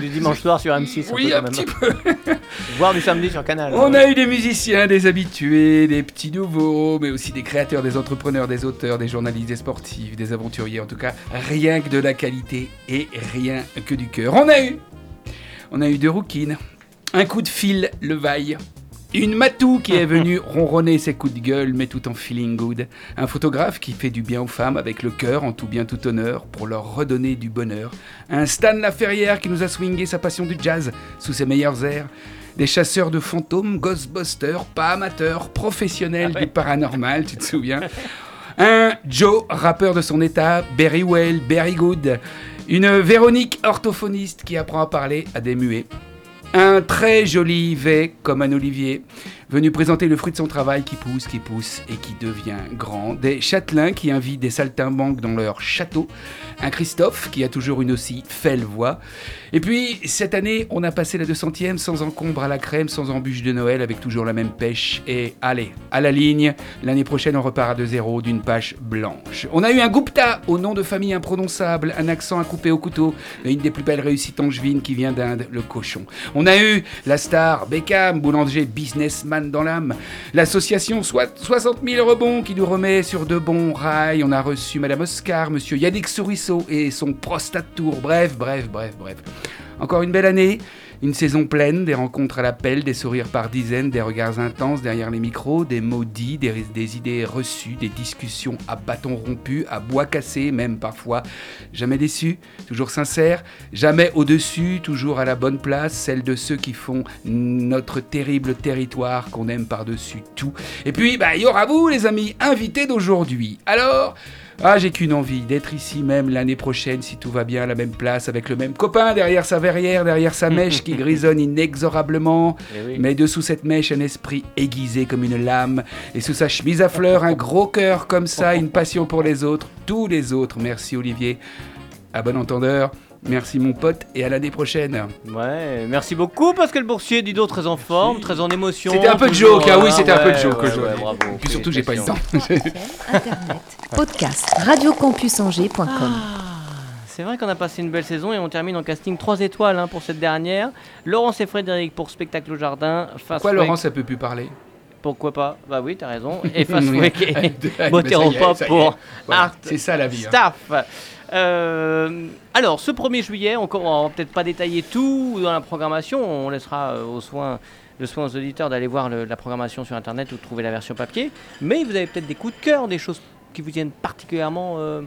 Du dimanche soir sur M6. oui, peu, un petit peu. Voire du samedi sur Canal. On a eu des musiciens, des habitués, des petits nouveaux, mais aussi des créateurs, des entrepreneurs, des auteurs, des journalistes, des sportifs, des aventuriers. En tout cas, rien que de la qualité et rien que du cœur. On a eu, on a eu deux rouquines, un coup de fil, le vaille. Une matou qui est venue ronronner ses coups de gueule, mais tout en feeling good. Un photographe qui fait du bien aux femmes avec le cœur en tout bien tout honneur pour leur redonner du bonheur. Un Stan Laferrière qui nous a swingé sa passion du jazz sous ses meilleurs airs. Des chasseurs de fantômes, Ghostbusters, pas amateurs, professionnels du paranormal, tu te souviens Un Joe, rappeur de son état, Berry Well, Berry Good. Une Véronique, orthophoniste qui apprend à parler à des muets. Un très joli V comme un olivier, venu présenter le fruit de son travail qui pousse, qui pousse et qui devient grand. Des châtelains qui invitent des saltimbanques dans leur château. Un Christophe qui a toujours une aussi felle voix. Et puis, cette année, on a passé la 200e sans encombre à la crème, sans embûche de Noël, avec toujours la même pêche. Et allez, à la ligne, l'année prochaine, on repart à de zéro d'une page blanche. On a eu un Gupta au nom de famille imprononçable, un accent à couper au couteau, et une des plus belles réussites angevines qui vient d'Inde, le cochon. On a eu la star Beckham, boulanger businessman dans l'âme. L'association soit 60 000 rebonds qui nous remet sur de bons rails. On a reçu Madame Oscar, Monsieur Yannick Souriceau et son prostate tour. Bref, bref, bref, bref. Encore une belle année, une saison pleine, des rencontres à l'appel, des sourires par dizaines, des regards intenses derrière les micros, des mots dits, des, des idées reçues, des discussions à bâton rompu, à bois cassé même parfois. Jamais déçu, toujours sincère, jamais au-dessus, toujours à la bonne place, celle de ceux qui font notre terrible territoire qu'on aime par-dessus tout. Et puis, bah, il y aura vous, les amis, invités d'aujourd'hui. Alors... Ah, j'ai qu'une envie, d'être ici même l'année prochaine, si tout va bien, à la même place, avec le même copain derrière sa verrière, derrière sa mèche qui grisonne inexorablement. Eh oui. Mais dessous cette mèche, un esprit aiguisé comme une lame. Et sous sa chemise à fleurs, un gros cœur comme ça, une passion pour les autres, tous les autres. Merci Olivier. À bon entendeur. Merci mon pote et à l'année prochaine. Ouais, merci beaucoup Pascal Boursier, dis donc très en forme, très en émotion. C'était un peu de joke, ah oui, hein, c'était un peu de joke ouais, aujourd'hui. ouais, bravo, Et puis surtout, j'ai pas eu le temps. Internet, podcast, radiocampusangers.com. C'est vrai qu'on a passé une belle saison et on termine en casting 3 étoiles hein, pour cette dernière. Laurence et Frédéric pour Spectacle au Jardin. Fast Pourquoi Laurence, ça peut plus parler? Pourquoi pas Bah oui, t'as raison. Et Fast. Break et y est. pour Voilà, Art C'est ça la vie. hein. Staff. Euh, alors, ce 1er juillet, on ne va peut-être pas détailler tout dans la programmation. On laissera euh, au soin, le soin aux auditeurs d'aller voir le- la programmation sur Internet ou de trouver la version papier. Mais vous avez peut-être des coups de cœur, des choses qui vous tiennent particulièrement euh,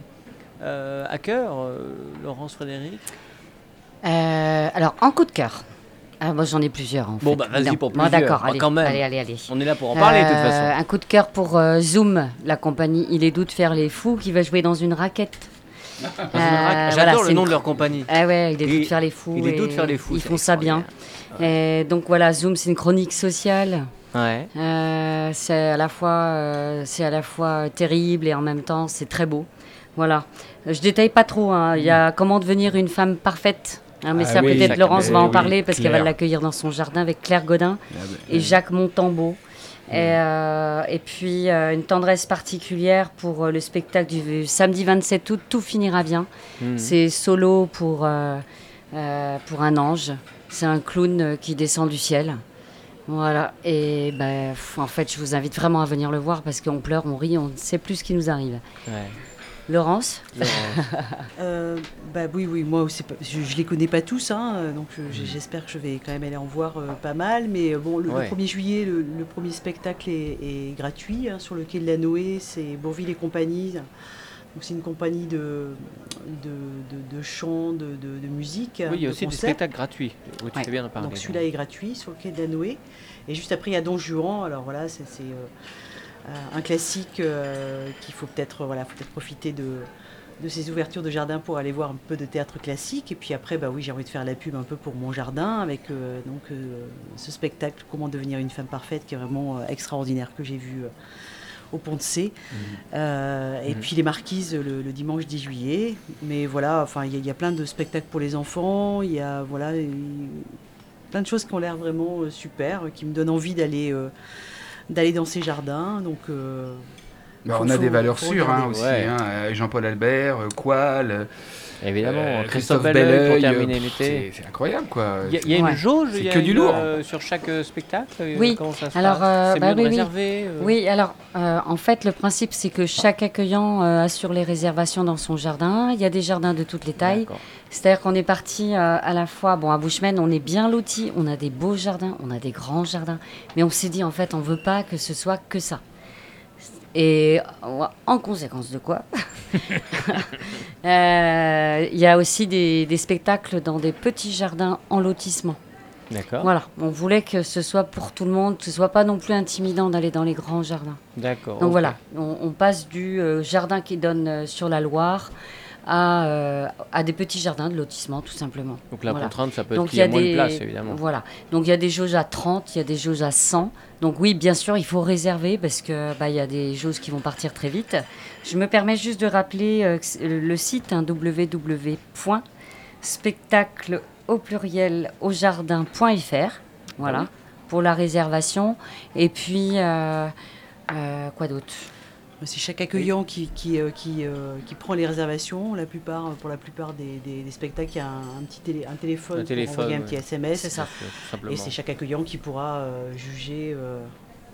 euh, à cœur, euh, Laurence, Frédéric? Euh, alors, en coup de cœur. Ah, moi, j'en ai plusieurs. En Bon, fait. bah, vas-y pour Bon, plusieurs. D'accord, Bah, allez, quand même. allez, allez, allez. On est là pour en parler de toute Euh, façon. Un coup de cœur pour euh, Zoom, la compagnie Il est doux de faire les fous, qui va jouer dans une raquette. Euh, J'adore voilà, le nom une- de leur compagnie. Ah ouais, il est doux de faire les fous. il est doux de faire les fous, Ils font ça bien. Et donc voilà, Zoom, c'est une chronique sociale. Ouais. Euh, c'est à la fois, euh, c'est à la fois terrible et en même temps c'est très beau. Voilà. Je détaille pas trop. hein. Il y a comment devenir une femme parfaite. Hein, mais Ah ça oui, peut-être Laurence va en oui, parler parce qu'elle va l'accueillir dans son jardin avec Claire Godin et Jacques Montambeau. Et, euh, et puis euh, une tendresse particulière pour euh, le spectacle du samedi 27 août, tout finira bien. Mhm. C'est solo pour, pour un ange. C'est un clown qui descend du ciel. Voilà. Et ben, pff, en fait, je vous invite vraiment à venir le voir parce qu'on pleure, on rit, on ne sait plus ce qui nous arrive. Ouais. Laurence Laurence. Euh, bah oui, oui, moi pas- je, je les connais pas tous, hein, euh, donc euh, j- j'espère que je vais quand même aller en voir euh, pas mal. Mais bon, le, le Ouais. 1er juillet, le, le premier spectacle est, est gratuit hein, sur le quai de la Noé, c'est Bourville et compagnie. Donc c'est une compagnie de, de, de, de chant, de, de, de musique. Oui, il y a de aussi des spectacles gratuits. Oui, tu Ouais. fais bien parler. Donc celui-là est gratuit sur le quai de la Noé. Et juste après, il y a Don Juan. Alors voilà, c'est un classique euh, qu'il faut peut-être voilà, faut peut-être profiter de, de ces ouvertures de jardin pour aller voir un peu de théâtre classique. Et puis après, bah oui, j'ai envie de faire la pub un peu pour mon jardin avec euh, donc euh, ce spectacle Comment devenir une femme parfaite qui est vraiment euh, extraordinaire que j'ai vu. euh, au Pont de C. Euh, et Mhm. puis les Marquises le, le dimanche 10 juillet. Mais voilà, enfin, il y, a- il y a plein de spectacles pour les enfants. Il y a voilà, il- plein de choses qui ont l'air vraiment euh, super, euh, qui me donnent envie d'aller euh, d'aller dans ces jardins. Donc euh, Bah, on a des valeurs sûres hein, aussi. Ouais. hein, euh, Jean-Paul Albert, euh, Qual, Évidemment, euh, Christophe Belleuil pour terminer l'été. c'est- incroyable quoi. Il y a, il y a une Ouais. jauge C'est il y a que du lourd. euh, sur chaque euh, spectacle Oui. Comment ça se Alors, euh, C'est bah oui, euh, Oui, alors euh, en fait, le principe, c'est que chaque accueillant euh, assure les réservations dans son jardin. Il y a des jardins de toutes les tailles. C'est-à-dire qu'on est parti euh, à la fois, bon, à Bushman, on est bien loti, on a des beaux jardins, on a des grands jardins, mais on s'est dit, en fait, on veut pas que ce soit que ça. Et euh, en conséquence de quoi euh, Il y a aussi des, des spectacles dans des petits jardins en lotissement. D'accord. Voilà, on voulait que ce soit pour tout le monde, que ce soit pas non plus intimidant d'aller dans les grands jardins. D'accord. Donc voilà, on, on passe du euh, jardin qui donne euh, sur la Loire à, euh, à des petits jardins de lotissement, tout simplement. Donc la Voilà. contrainte, ça peut être qu'il y a moins de place, évidemment. Voilà. Donc il y a des jauges à 30, il y a des jauges à 100. Donc oui, bien sûr, il faut réserver parce que bah, il y a des jauges qui vont partir très vite. Je me permets juste de rappeler euh, le site hein, www.spectacle au pluriel au jardin.fr. Voilà. Ah oui. Pour la réservation. Et puis euh, quoi d'autre? C'est chaque accueillant qui, qui, euh, qui, euh, qui prend les réservations. La plupart, pour la plupart des, des- des spectacles, il y a un, un petit télé, un téléphone, Un pour téléphone, envoyer un ouais. petit SMS. C'est ça. Et c'est chaque accueillant qui pourra euh, juger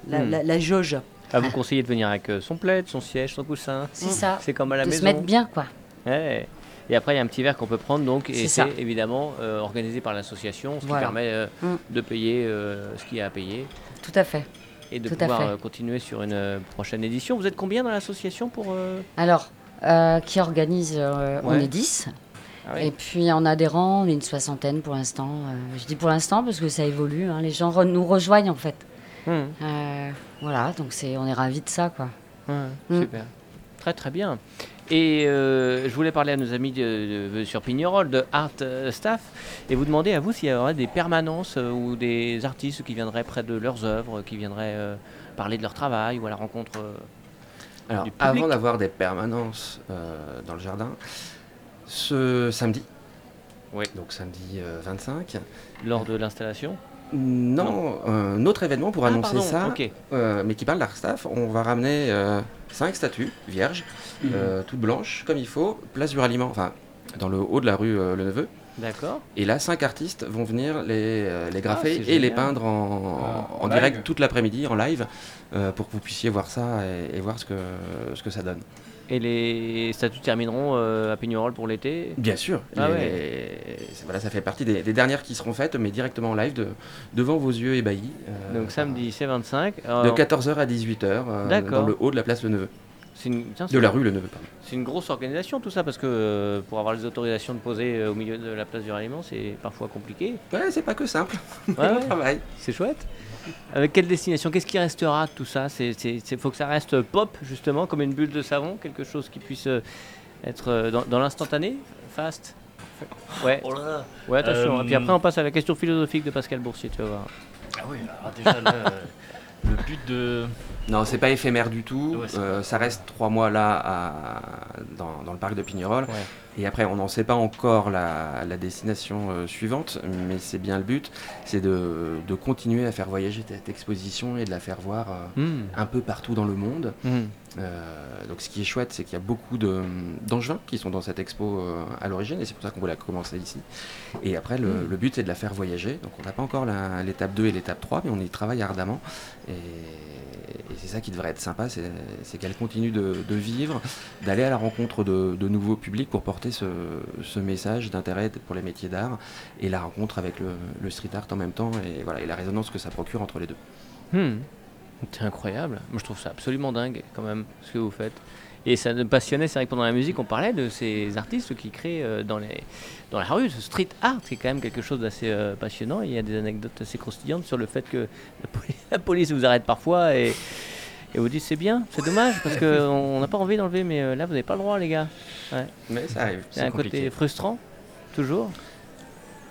la, Hmm. la- la jauge. À vous conseiller de venir avec son plaid, son siège, son coussin. C'est ça. C'est comme à la de maison. se mettre bien, quoi. Ouais. Et après, il y a un petit verre qu'on peut prendre, donc, et C'est évidemment euh, organisé par l'association, ce Voilà. qui permet euh, Mm. de payer euh, ce qu'il y a à payer Tout à fait. Et de Tout pouvoir euh, continuer sur une euh, prochaine édition. Vous êtes combien dans l'association pour euh, Alors, qui organise On est 10. Ah oui. Et puis en adhérents, on est une soixantaine pour l'instant. Je dis pour l'instant parce que ça évolue. hein. Les gens re- nous rejoignent en fait. Hmm. Euh, voilà, donc c'est, on est ravis de ça, quoi. Ouais, Mm. Super. Très très bien. Et euh, je voulais parler à nos amis de, de- sur Pignerol de Art euh, Staff et vous demander à vous s'il y aurait des permanences euh, ou des artistes qui viendraient près de leurs œuvres, qui viendraient euh, parler de leur travail ou à la rencontre. Alors, du public. avant d'avoir des permanences dans le jardin, ce samedi, Oui. donc samedi euh, 25, lors de l'installation? non, un autre événement pour Ah, annoncer pardon, ça, mais qui parle d'art staff, on va ramener cinq statues vierges, euh, toutes blanches, comme il faut, place du ralliement, enfin, dans le haut de la rue euh, Le Neveu. D'accord. Et là, cinq artistes vont venir les, euh, les graffer Ah, c'est et les peindre en, Ah, en en direct toute l'après-midi, en live, pour que vous puissiez voir ça et, et voir ce que, ce que ça donne. Et les statuts termineront euh, à Pignerol pour l'été. Bien sûr. Ah Les- ouais. c'est- voilà, ça fait partie des, des dernières qui seront faites, mais directement en live, de, devant vos yeux ébahis. euh, Donc samedi, c'est 25. De Alors, 14h à 18h, euh, D'accord. dans le haut de la place Le Neveu. une, tiens, De la rue Le Neveu, pardon. C'est une grosse organisation tout ça parce que euh, pour avoir les autorisations de poser euh, au milieu de la place du ralliement, c'est parfois compliqué. Ouais, c'est pas que simple. Ouais, ouais. C'est chouette. Avec quelle destination? Qu'est-ce qui restera de tout ça? C'est c'est- faut que ça reste pop justement, comme une bulle de savon, quelque chose qui puisse euh, être euh, dans, dans l'instantané, fast? Ouais. Oh là là. Ouais, attention. Euh, Et puis après, on passe à la question philosophique de Pascal Boursier, tu vas voir. Ah oui, alors déjà là, euh, le but de. Non, c'est pas éphémère du tout. Ouais, Euh, ça reste trois mois là à- dans, dans le parc de Pignerol. Ouais. Et après, on n'en sait pas encore la, la destination euh, suivante, mais c'est bien le but, c'est de, de continuer à faire voyager cette exposition et de la faire voir euh, Hmm. un peu partout dans le monde. Hmm. Euh, donc ce qui est chouette, c'est qu'il y a beaucoup d'angevins qui sont dans cette expo à l'origine, et c'est pour ça qu'on voulait commencer ici. Et après, le, Mm. le but, c'est de la faire voyager. Donc on n'a pas encore la- l'étape 2 et l'étape 3, mais on y travaille ardemment. Et, et c'est ça qui devrait être sympa, c'est c'est qu'elle continue de, de vivre, d'aller à la rencontre de, de nouveaux publics pour porter ce, message d'intérêt pour les métiers d'art et la rencontre avec le, street art en même temps, et, voilà, et la résonance que ça procure entre les deux. Hmm. C'est incroyable. Moi, je trouve ça absolument dingue, quand même, ce que vous faites. Et ça me passionnait, c'est vrai que pendant la musique, on parlait de ces artistes qui créent euh, dans, les, dans la rue, ce street art, qui est quand même quelque chose d'assez euh, passionnant. Il y a des anecdotes assez croustillantes sur le fait que la, poli- la police vous arrête parfois et, et vous dit c'est bien, c'est dommage, parce qu'on n'a pas envie d'enlever, mais euh, là, vous n'avez pas le droit, les gars. Mais ça arrive, C'est un côté frustrant, toujours.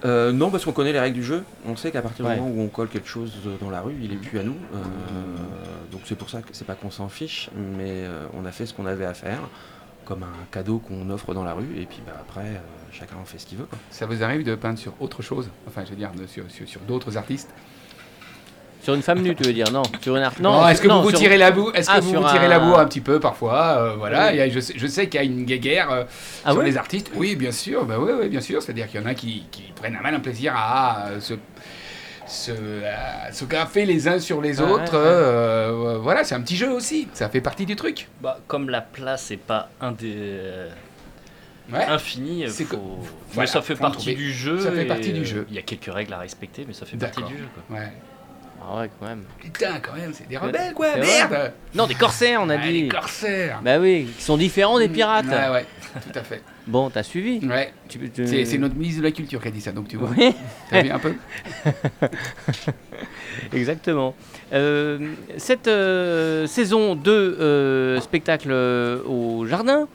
Euh, non, parce qu'on connaît les règles du jeu. On sait qu'à partir Ouais. du moment où on colle quelque chose dans la rue, il est plus à nous. Euh, donc c'est pour ça que c'est pas qu'on s'en fiche, mais euh, on a fait ce qu'on avait à faire, comme un cadeau qu'on offre dans la rue, et puis bah, après, chacun en fait ce qu'il veut. quoi. Ça vous arrive de peindre sur autre chose Enfin, je veux dire, de- sur, sur, sur d'autres artistes Sur une femme nue, tu veux dire Non, sur une art. Non, est-ce que non, vous tirez la boue Est-ce que Ah, vous tirez un- la boue un petit peu parfois euh, Voilà, Oui. il y a- je, sais, je sais qu'il y a une guéguerre euh, Ah sur les artistes. Oui, bien sûr, bah oui, oui, bien sûr. C'est-à-dire qu'il y en a qui, qui prennent un malin plaisir à euh, se, se, se graffer les uns sur les autres. ouais. euh, euh, voilà, c'est un petit jeu aussi. Ça fait partie du truc. Bah, comme la place n'est pas un des, Ouais. infini, C'est faut... que- mais ça fait partie trouver. du jeu. Ça fait partie du jeu. Il y a quelques règles à respecter, mais ça fait partie du jeu. Quoi. Ouais. Ah ouais, quand même. Putain, quand même, c'est des rebelles, quoi. Merde vrai. Non, des corsaires, on a dit. Les corsaires. Bah oui, qui sont différents des pirates. Ouais, ouais, tout à fait. Bon, t'as suivi Ouais. Tu- C'est notre ministre de la Culture qui a dit ça, donc tu vois. Oui, T'as vu un peu exactement. Euh, cette euh, saison de euh, spectacle au jardin.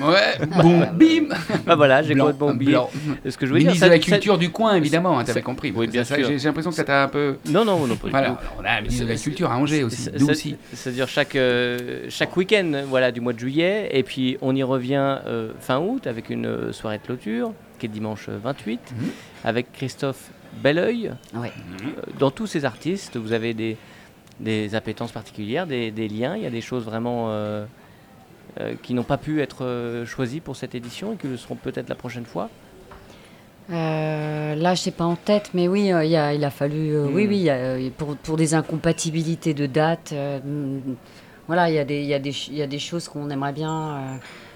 Ouais, bon, bim bah voilà, j'ai complètement oublié blanc. ce que je voulais dire. Ministre de la ça- Culture du coin, évidemment, hein, t'avais compris. oui, bien Ça, sûr. J'ai l'impression que ça t'a un peu... Non, non, non, pas du Voilà, tout. on a un ministre de la Culture à Angers aussi, C'est- nous aussi. C'est-à-dire chaque, euh, chaque week-end voilà, du mois de juillet, et puis on y revient euh, fin août avec une euh, soirée de clôture qui est dimanche euh, 28, Mhm. avec Christophe Belleuil. Ouais. Euh, Dans tous ces artistes, vous avez des, des appétences particulières, des, des liens, il y a des choses vraiment qui n'ont pas pu être euh, choisies pour cette édition et qui le seront peut-être la prochaine fois. Euh, là, je sais pas en tête, mais oui, euh, il y a- il a fallu. euh, Hmm. Oui, oui, euh, pour, pour des incompatibilités de date. euh, mm, voilà, il y, a des- il y, y a des choses qu'on aimerait bien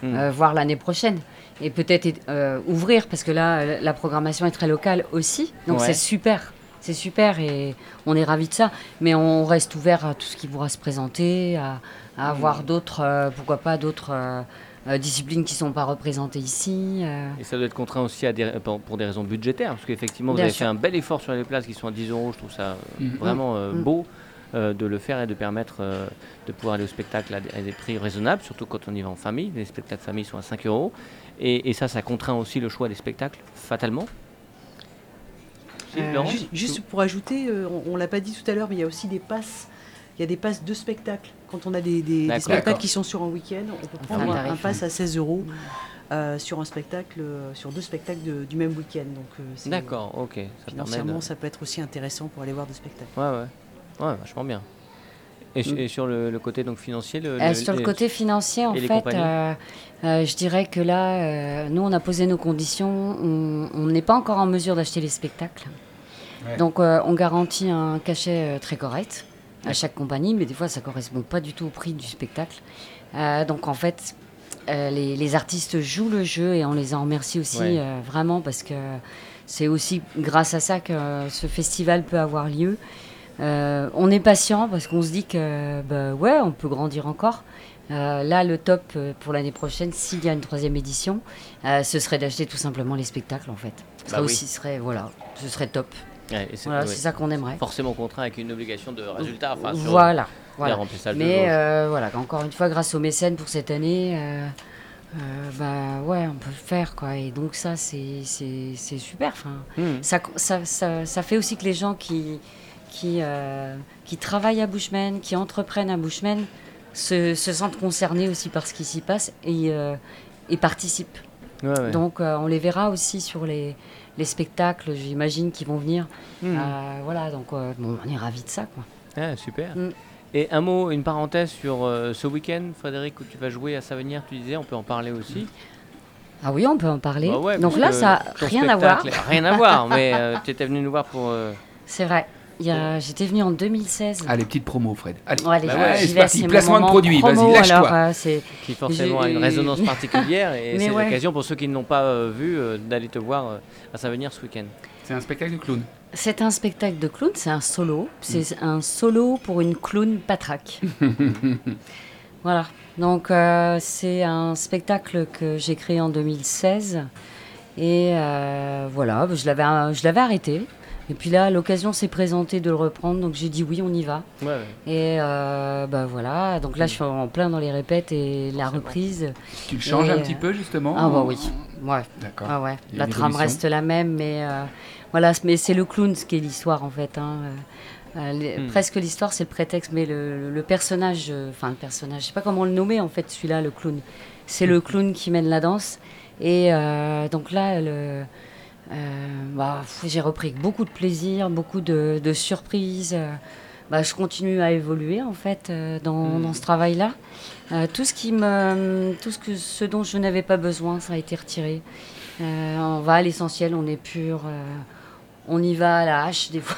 euh, Hmm. euh, voir l'année prochaine. Et peut-être euh, ouvrir, parce que là, euh, la programmation est très locale aussi. Donc Ouais. c'est super. C'est super et on est ravis de ça. Mais on reste ouvert à tout ce qui pourra se présenter, à, à avoir d'autres, euh, pourquoi pas, d'autres euh, euh, disciplines qui ne sont pas représentées ici. euh. Et ça doit être contraint aussi à des- pour des raisons budgétaires, parce qu'effectivement, vous Bien avez sûr. fait un bel effort sur les places qui sont à 10 euros. Je trouve ça euh, Mhm. vraiment euh, beau euh, de le faire et de permettre euh, de pouvoir aller au spectacle à des, à des prix raisonnables, surtout quand on y va en famille. Les spectacles famille sont à 5 euros. Et, et ça, ça contraint aussi le choix des spectacles, fatalement. Euh, Juste, juste pour ajouter, euh, on, on l'a pas dit tout à l'heure, mais il y a aussi des passes. Il y a des passes de spectacles. Quand on a des, des- des D'accord. spectacles qui sont sur un week-end, on peut Enfin, prendre un un, pass à 16 euros euh, sur un spectacle, euh, sur deux spectacles de- du même week-end. Donc, euh, c'est- D'accord, ok. Ça de... Financièrement, ça peut être aussi intéressant pour aller voir des spectacles. Ouais, ouais. Ouais, vachement bien. Et, Mm. et sur le, le côté donc financier, le, Euh, le- sur le les- côté financier, en fait, euh, euh, je dirais que là, euh, nous, on a posé nos conditions. On n'est pas encore en mesure d'acheter les spectacles. Ouais. Donc, euh, on garantit un cachet euh, très correct à chaque compagnie, mais des fois, ça correspond pas du tout au prix du spectacle. Euh, donc, en fait, euh, les, les artistes jouent le jeu et on les en remercie aussi Ouais. euh, vraiment parce que c'est aussi grâce à ça que ce festival peut avoir lieu. On est patient parce qu'on se dit que bah, ouais, on peut grandir encore. Là, le top pour l'année prochaine, s'il y a une troisième édition, ce serait d'acheter tout simplement les spectacles en fait. Ce serait Bah oui. aussi serait voilà, ce serait top. Ouais, c'est Voilà, ouais, c'est ça qu'on aimerait. forcément contraint avec une obligation de résultat. Enfin, sur Voilà, Mais euh, voilà, encore une fois, grâce aux mécènes pour cette année, euh, euh, bah ouais, on peut le faire quoi. Et donc ça, c'est super. Enfin, Hmm. ça, ça, ça, ça fait aussi que les gens qui, qui, qui travaillent à Bushman, qui entreprennent à Bushman, se, se sentent concernés aussi par ce qui s'y passe et, et participent. Ouais. Donc on les verra aussi sur les, les spectacles, j'imagine, qui vont venir. Hmm. Euh, voilà, donc euh, bon, on est ravis de ça. Quoi. Ah, super. Mm. Et un mot, une parenthèse sur euh, ce week-end, Frédéric, où tu vas jouer à Savenir, tu disais, on peut en parler aussi. Ah oui, on peut en parler. Bah ouais, donc là, ça n'a rien à voir. Rien à voir, mais euh, tu étais venu nous voir pour. euh, C'est vrai. J'étais venue en 2016. Allez, petite promo, Fred. Allez, Bon, allez, Bah j'y- ouais, c'est parti, placement de produit, vas-y, lâche-toi. euh, c'est- qui forcément a une résonance particulière et c'est ouais. l'occasion pour ceux qui ne l'ont pas euh, vu euh, d'aller te voir euh, à Savenir ce week-end. c'est un spectacle de clown. C'est un spectacle de clown, c'est un solo. C'est un solo pour une clown patraque. voilà. Donc, euh, c'est un spectacle que j'ai créé en 2016. Et euh, voilà, je l'avais, je l'avais arrêté. Et puis là, l'occasion s'est présentée de le reprendre. Donc, j'ai dit oui, on y va. Ouais, ouais. Et euh, bah voilà. Donc là, je suis en plein dans les répètes et la reprise. Tu le changes Et, un petit peu, justement Ah bah oui. Ouais. D'accord. Ah ouais, la trame reste la même, mais euh, voilà, mais c'est le clown ce qui est l'histoire en fait. hein. Euh, les- Hmm. Presque l'histoire, c'est le prétexte, mais le, le personnage, euh, enfin le personnage, je sais pas comment le nommer en fait, celui-là, le clown. C'est le clown qui mène la danse. Et euh, donc là, le, Euh, bah, pff, j'ai repris beaucoup de plaisir, beaucoup de, de surprises. Euh, bah, je continue à évoluer en fait euh, dans, Mm. dans ce travail-là. Euh, tout ce qui me, tout ce que, ce dont je n'avais pas besoin, ça a été retiré. Euh, on va à l'essentiel, on est pur, euh, on y va à la hache des fois.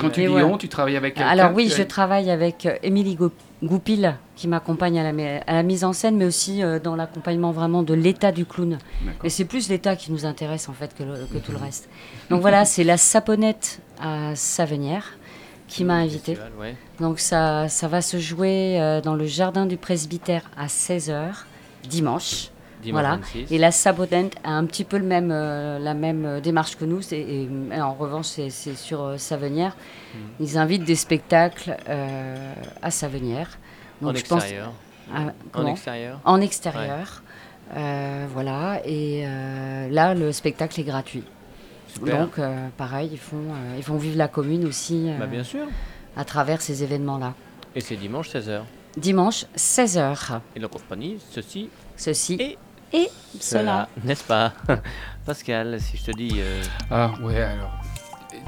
Quand tu dis on, tu travailles avec quelqu'un Alors oui, je travaille avec euh, Émilie Goupil qui m'accompagne à la, mi- à la mise en scène, mais aussi euh, dans l'accompagnement vraiment de l'état du clown. Et c'est plus l'état qui nous intéresse en fait que, le- que tout le reste. Donc voilà, c'est la Saponnette à Savenière qui m'a invité. Ouais. Donc ça, ça va se jouer euh, dans le jardin du presbytère à 16h dimanche. Voilà. 26. Et la Sabonnette a un petit peu le même, euh, la même euh, démarche que nous. Et, et en revanche, c'est sur euh, Savenière. Mhm. Ils invitent des spectacles euh, à Savenière. en je pense- extérieur. Ah, En extérieur. en extérieur. Voilà. Et là, le spectacle est gratuit. Super. Donc, pareil, ils font, ils font vivre la commune aussi Bah, bien sûr. à travers ces événements-là. Et c'est dimanche 16h. Dimanche, 16h. Et la compagnie, ceci, Ceci Et et, cela. N'est-ce pas Pascal, si je te dis. euh, Ah ouais, alors.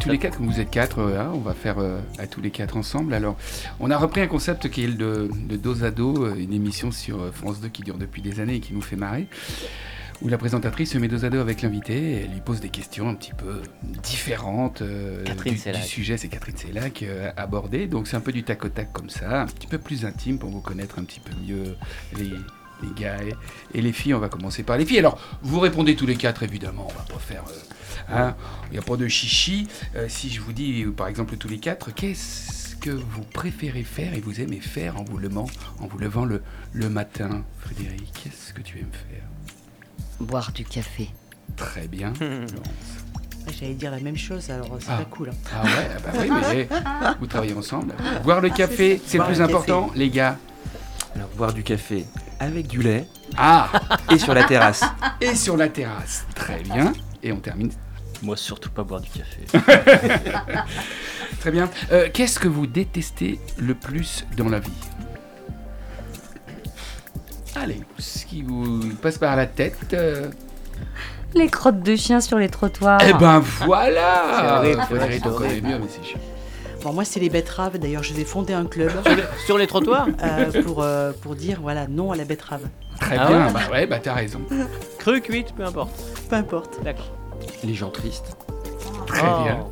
Tous les quatre, vous êtes quatre, euh, hein, on va faire euh, à tous les quatre ensemble. Alors, on a repris un concept qui est le de, de dos à dos, une émission sur France 2 qui dure depuis des années et qui nous fait marrer, où la présentatrice se met dos à dos avec l'invité et elle lui pose des questions un petit peu différentes euh, Catherine du, sujet. C'est Catherine Sellac euh, abordé, donc c'est un peu du tac au tac comme ça, un petit peu plus intime pour vous connaître un petit peu mieux les, les gars et, et les filles. On va commencer par les filles. Alors, vous répondez tous les quatre évidemment, on va pas faire. euh, Hein, il n'y a pas de chichi. Euh, si je vous dis, par exemple, tous les quatre, qu'est-ce que vous préférez faire et vous aimez faire en vous levant, en vous levant le, le matin, Frédéric? Qu'est-ce que tu aimes faire? Boire du café. Très bien. Ah, J'allais dire la même chose, alors c'est Ah. pas cool. hein. Ah ouais, ah bah oui, mais vous travaillez ensemble. Boire le café, c'est le plus café. important, les gars. Alors, boire du café avec du lait Ah, et sur la terrasse. et sur la terrasse. Très bien. Et on termine. Moi, surtout pas boire du café. Très bien. Euh, Qu'est-ce que vous détestez le plus dans la vie? Allez, ce qui vous passe par la tête. euh, Les crottes de chiens sur les trottoirs. Eh ben voilà C'est horrible, c'est connaît horrible. mieux, mais c'est chiant. Bon, moi, c'est les betteraves. D'ailleurs, je vais fonder un club sur, les, sur les trottoirs euh, pour, euh, pour dire voilà, non à la betterave. Très Ah bien, ouais bah ouais, bah t'as raison. Cru, cuite, peu importe. Peu importe. D'accord. Les gens tristes. Très Oh. bien.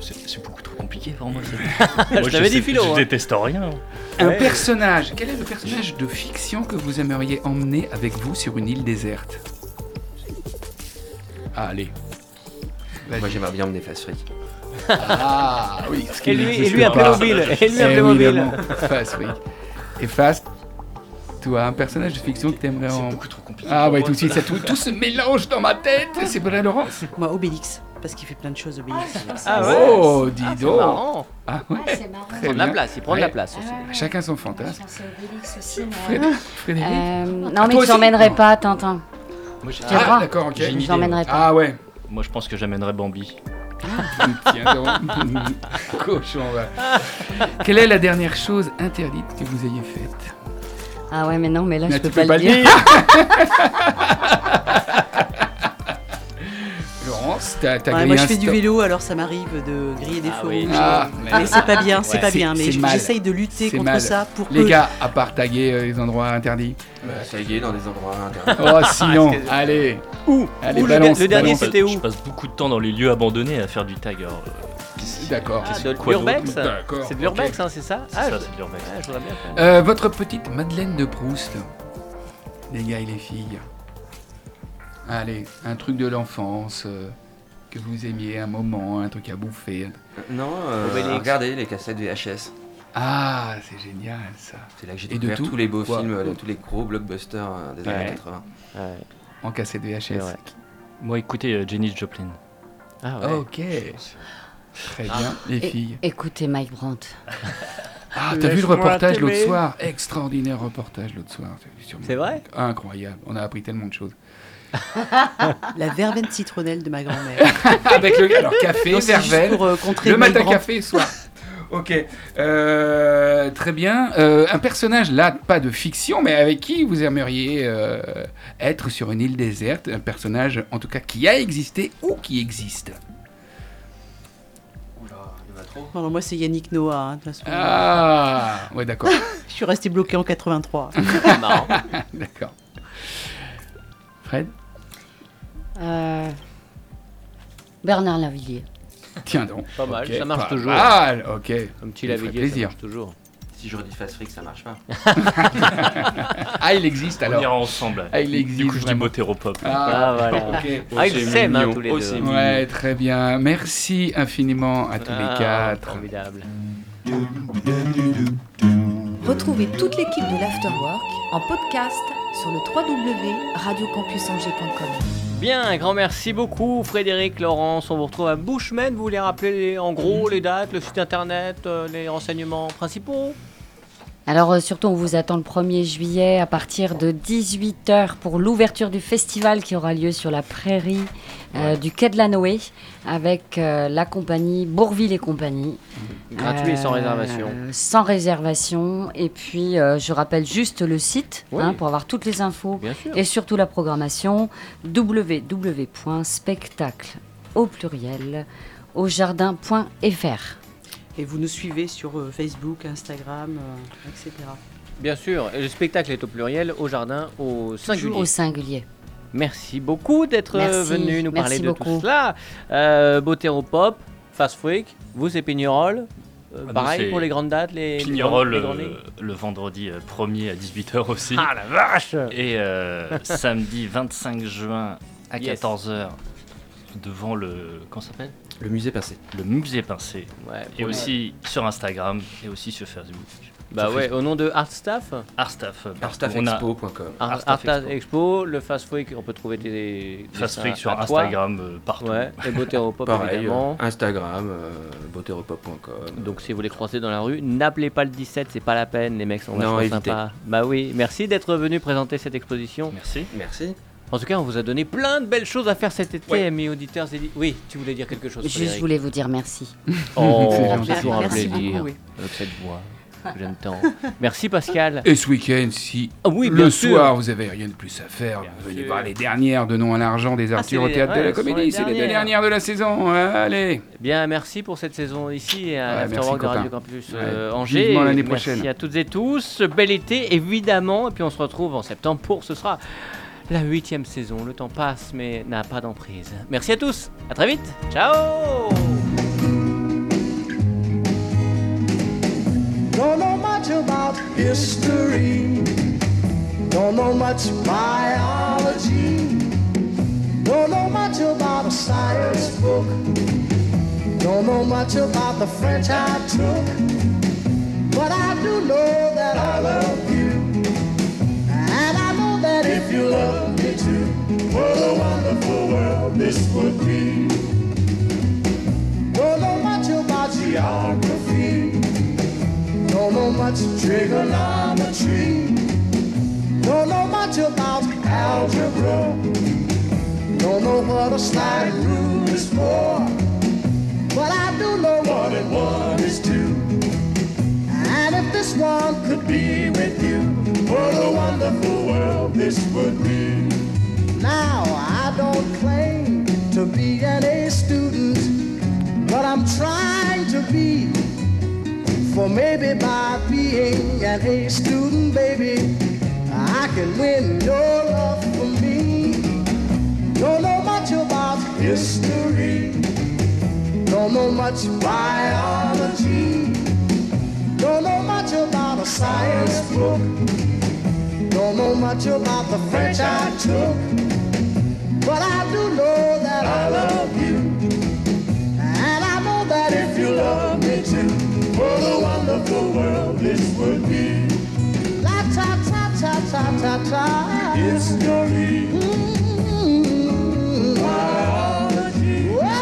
C'est c'est beaucoup trop compliqué pour moi. Je t'avais dit philo. Je hein. déteste rien. Un Ouais. personnage, quel est le personnage de fiction que vous aimeriez emmener avec vous sur une île déserte? Ah, Allez. Moi, j'aimerais bien emmener Fast Freak. Ah oui, ce qui Et lui, et lui un. Playmobil. Et lui un Playmobil. Fast, oui. Et Fast, toi, un personnage de fiction que t'aimerais C'est en... beaucoup trop compliqué. Ah ouais, tout de suite, ça. tout, tout se mélange dans ma tête. C'est vrai, Laurence Moi, Obélix, parce qu'il fait plein de choses, Obélix. Ah ouais Oh, dis C'est donc marrant. Ah ouais, c'est marrant. très Prendre la place, il prend de la place aussi. Chacun son fantasme. C'est Obélix aussi, Frédéric, Euh, non, mais t'emmènerais Non. pas, Tintin. Moi, j'ai- Ah, d'accord, ok. Je idée. t'emmènerais pas. Ah ouais. Moi, je pense que j'amènerais Bambi. Cochon, va. Quelle est la dernière chose interdite que vous ayez faite? Ah ouais, mais non, mais là, Mais je tu peux pas, le dire. t'as Ouais, moi, je fais du vélo, alors ça m'arrive de griller des Ah feux oui. rouges. Ah, Mais c'est pas bien, c'est Ouais, pas c'est- bien. Mais c'est j'essaye de lutter C'est contre mal. ça pour Les que. gars, à part taguer euh, les endroits interdits. Bah, ça est, dans des endroits interdits. Oh, sinon, que- allez. Où Allez, Où le, balance, le dernier balance. c'était où Je passe beaucoup de temps dans les lieux abandonnés à faire du tag. alors, euh, D'accord. Ah, de l'urbex D'accord, C'est de l'urbex, hein, c'est ça C'est Ah, ça, je- c'est de l'urbex. ah, je voudrais bien faire. Euh, votre petite Madeleine de Proust, les gars et les filles. Allez, un truc de l'enfance euh, que vous aimiez, un moment, un truc à bouffer. Non, euh, regardez les cassettes VHS. Ah, c'est génial ça. C'est là que j'ai Et de découvert tous les beaux Quoi films, euh, tous les gros blockbusters euh, des Ouais. années 80. Ouais. En cassette VHS. Moi, écoutez, euh, Janis Joplin. Ah ouais. Ok. Très bien, les Et- filles. Écoutez Mike Brandt. Ah, t'as vu le reportage l'autre soir? Extraordinaire reportage l'autre soir. C'est vrai? Incroyable. On a appris tellement de choses. La verveine citronnelle de ma grand-mère. Avec le alors café, Non, verveine, pour euh, contrer le matin café, soir. Ok, Euh, très bien. Euh, un personnage, là, pas de fiction, mais avec qui vous aimeriez euh, être sur une île déserte? Un personnage, en tout cas, qui a existé ou qui existe? Non, non, moi, c'est Yannick Noah. hein, de toute façon. Ah, ouais, d'accord. Je suis resté bloqué en 83. Marrant. d'accord. Fred? Euh, Bernard Lavillier. Tiens donc. Pas mal, Ok, ça marche pas toujours. mal, ok. Un petit Ça me ferait lavillier, ça marche toujours. Si je redis fast fric, ça marche pas. Ah, il existe On alors. ira ensemble. Ah, il existe. Du coup, je dis vraiment. Motéropop. Ah, voilà. ok. Ah, ils c'est s'aiment, hein, mignon. tous les deux. Ouais, très bien. Merci infiniment à tous Ah, les quatre. Formidable. Retrouvez toute l'équipe de l'Afterwork en podcast sur le www.radiocampusangers.com. Bien, grand merci beaucoup Frédéric, Laurence. On vous retrouve à Bushman. Vous voulez rappeler en gros les dates, le site internet, euh, les renseignements principaux? Alors euh, surtout, on vous attend le 1er juillet à partir de 18h pour l'ouverture du festival qui aura lieu sur la prairie euh, du Quai de la Noé avec euh, la compagnie Bourville et compagnie. Gratuit et sans réservation. Sans réservation. Et puis, je rappelle juste le site Oui. hein, pour avoir toutes les infos et surtout la programmation www.spectacle au pluriel au jardin.fr. Et vous nous suivez sur euh, Facebook, Instagram, euh, etc. Bien sûr. Le spectacle est au pluriel, au jardin, au singulier. Au singulier. Merci beaucoup d'être Merci. euh, venu nous Merci parler de beaucoup. tout cela. Euh, Botéropop, Fast Freak, vous c'est Pignerol. Euh, Ah, pareil pour les grandes dates, les les Pignerol grandes- les euh, grandes lignes le vendredi euh, 1er à 18h aussi. Ah la vache Et euh, samedi 25 juin à Yes. 14h devant le. Comment ça s'appelle? Le musée passé. Le musée pincé. Ouais, Et aussi sur Instagram et aussi sur Facebook. Bah Sur ouais, Facebook. au nom de Artstaff Artstaff. euh, Artstaffexpo.com. Art, Artstaff Expo. Le Fast Freak, on peut trouver des. Fast Freak sur. Instagram euh, partout. Ouais, et Botéropop Pareil, évidemment. euh, Instagram, euh, botéropop.com. Donc si vous les croisez dans la rue, n'appelez pas le 17, c'est pas la peine, les mecs sont Non, vachement évitez. sympas. Bah oui, merci d'être venu présenter cette exposition. Merci. Merci. En tout cas, on vous a donné plein de belles choses à faire cet été, Ouais. amis auditeurs. et- Oui, tu voulais dire quelque chose Juste, je voulais vous dire merci. Oh, C'est toujours un Merci plaisir beaucoup, oui. avec cette voix que j'aime tant. Merci Pascal. Et ce week-end, si Ah oui, le sûr. soir vous avez rien de plus à faire, Bien venez sûr. voir les dernières de Nom à l'argent des Ah, Arthur au théâtre de la comédie. C'est les deux dernières. de la saison. Allez. Bien, merci pour cette saison ici et à Ouais, merci, de Radio. Campus Ouais. euh, Angers. L'année Merci prochaine. à toutes et tous. Bel été, évidemment. Et puis on se retrouve en septembre pour ce sera la huitième saison. Le temps passe, mais n'a pas d'emprise. Merci à tous. À très vite. Ciao. Don't know much about history. Don't know much biology. Don't know much about a science book. Don't know much about the French I took. But I do know that I love you. This would be. Don't know much about geography. Don't know much trigonometry. Don't know much about algebra. Don't know what a slide rule is for. But I do know one and one is two. And if this one could be with you, what a wonderful world this would be. Now, I don't claim to be an A student, but I'm trying to be. For maybe by being an A student, baby, I can win your love for me. Don't know much about history, don't know much biology, don't know much about a science book, don't know much about the French I took, but I do know I love you. And I know that if you love me too, what a wonderful world this would be. La Biology. La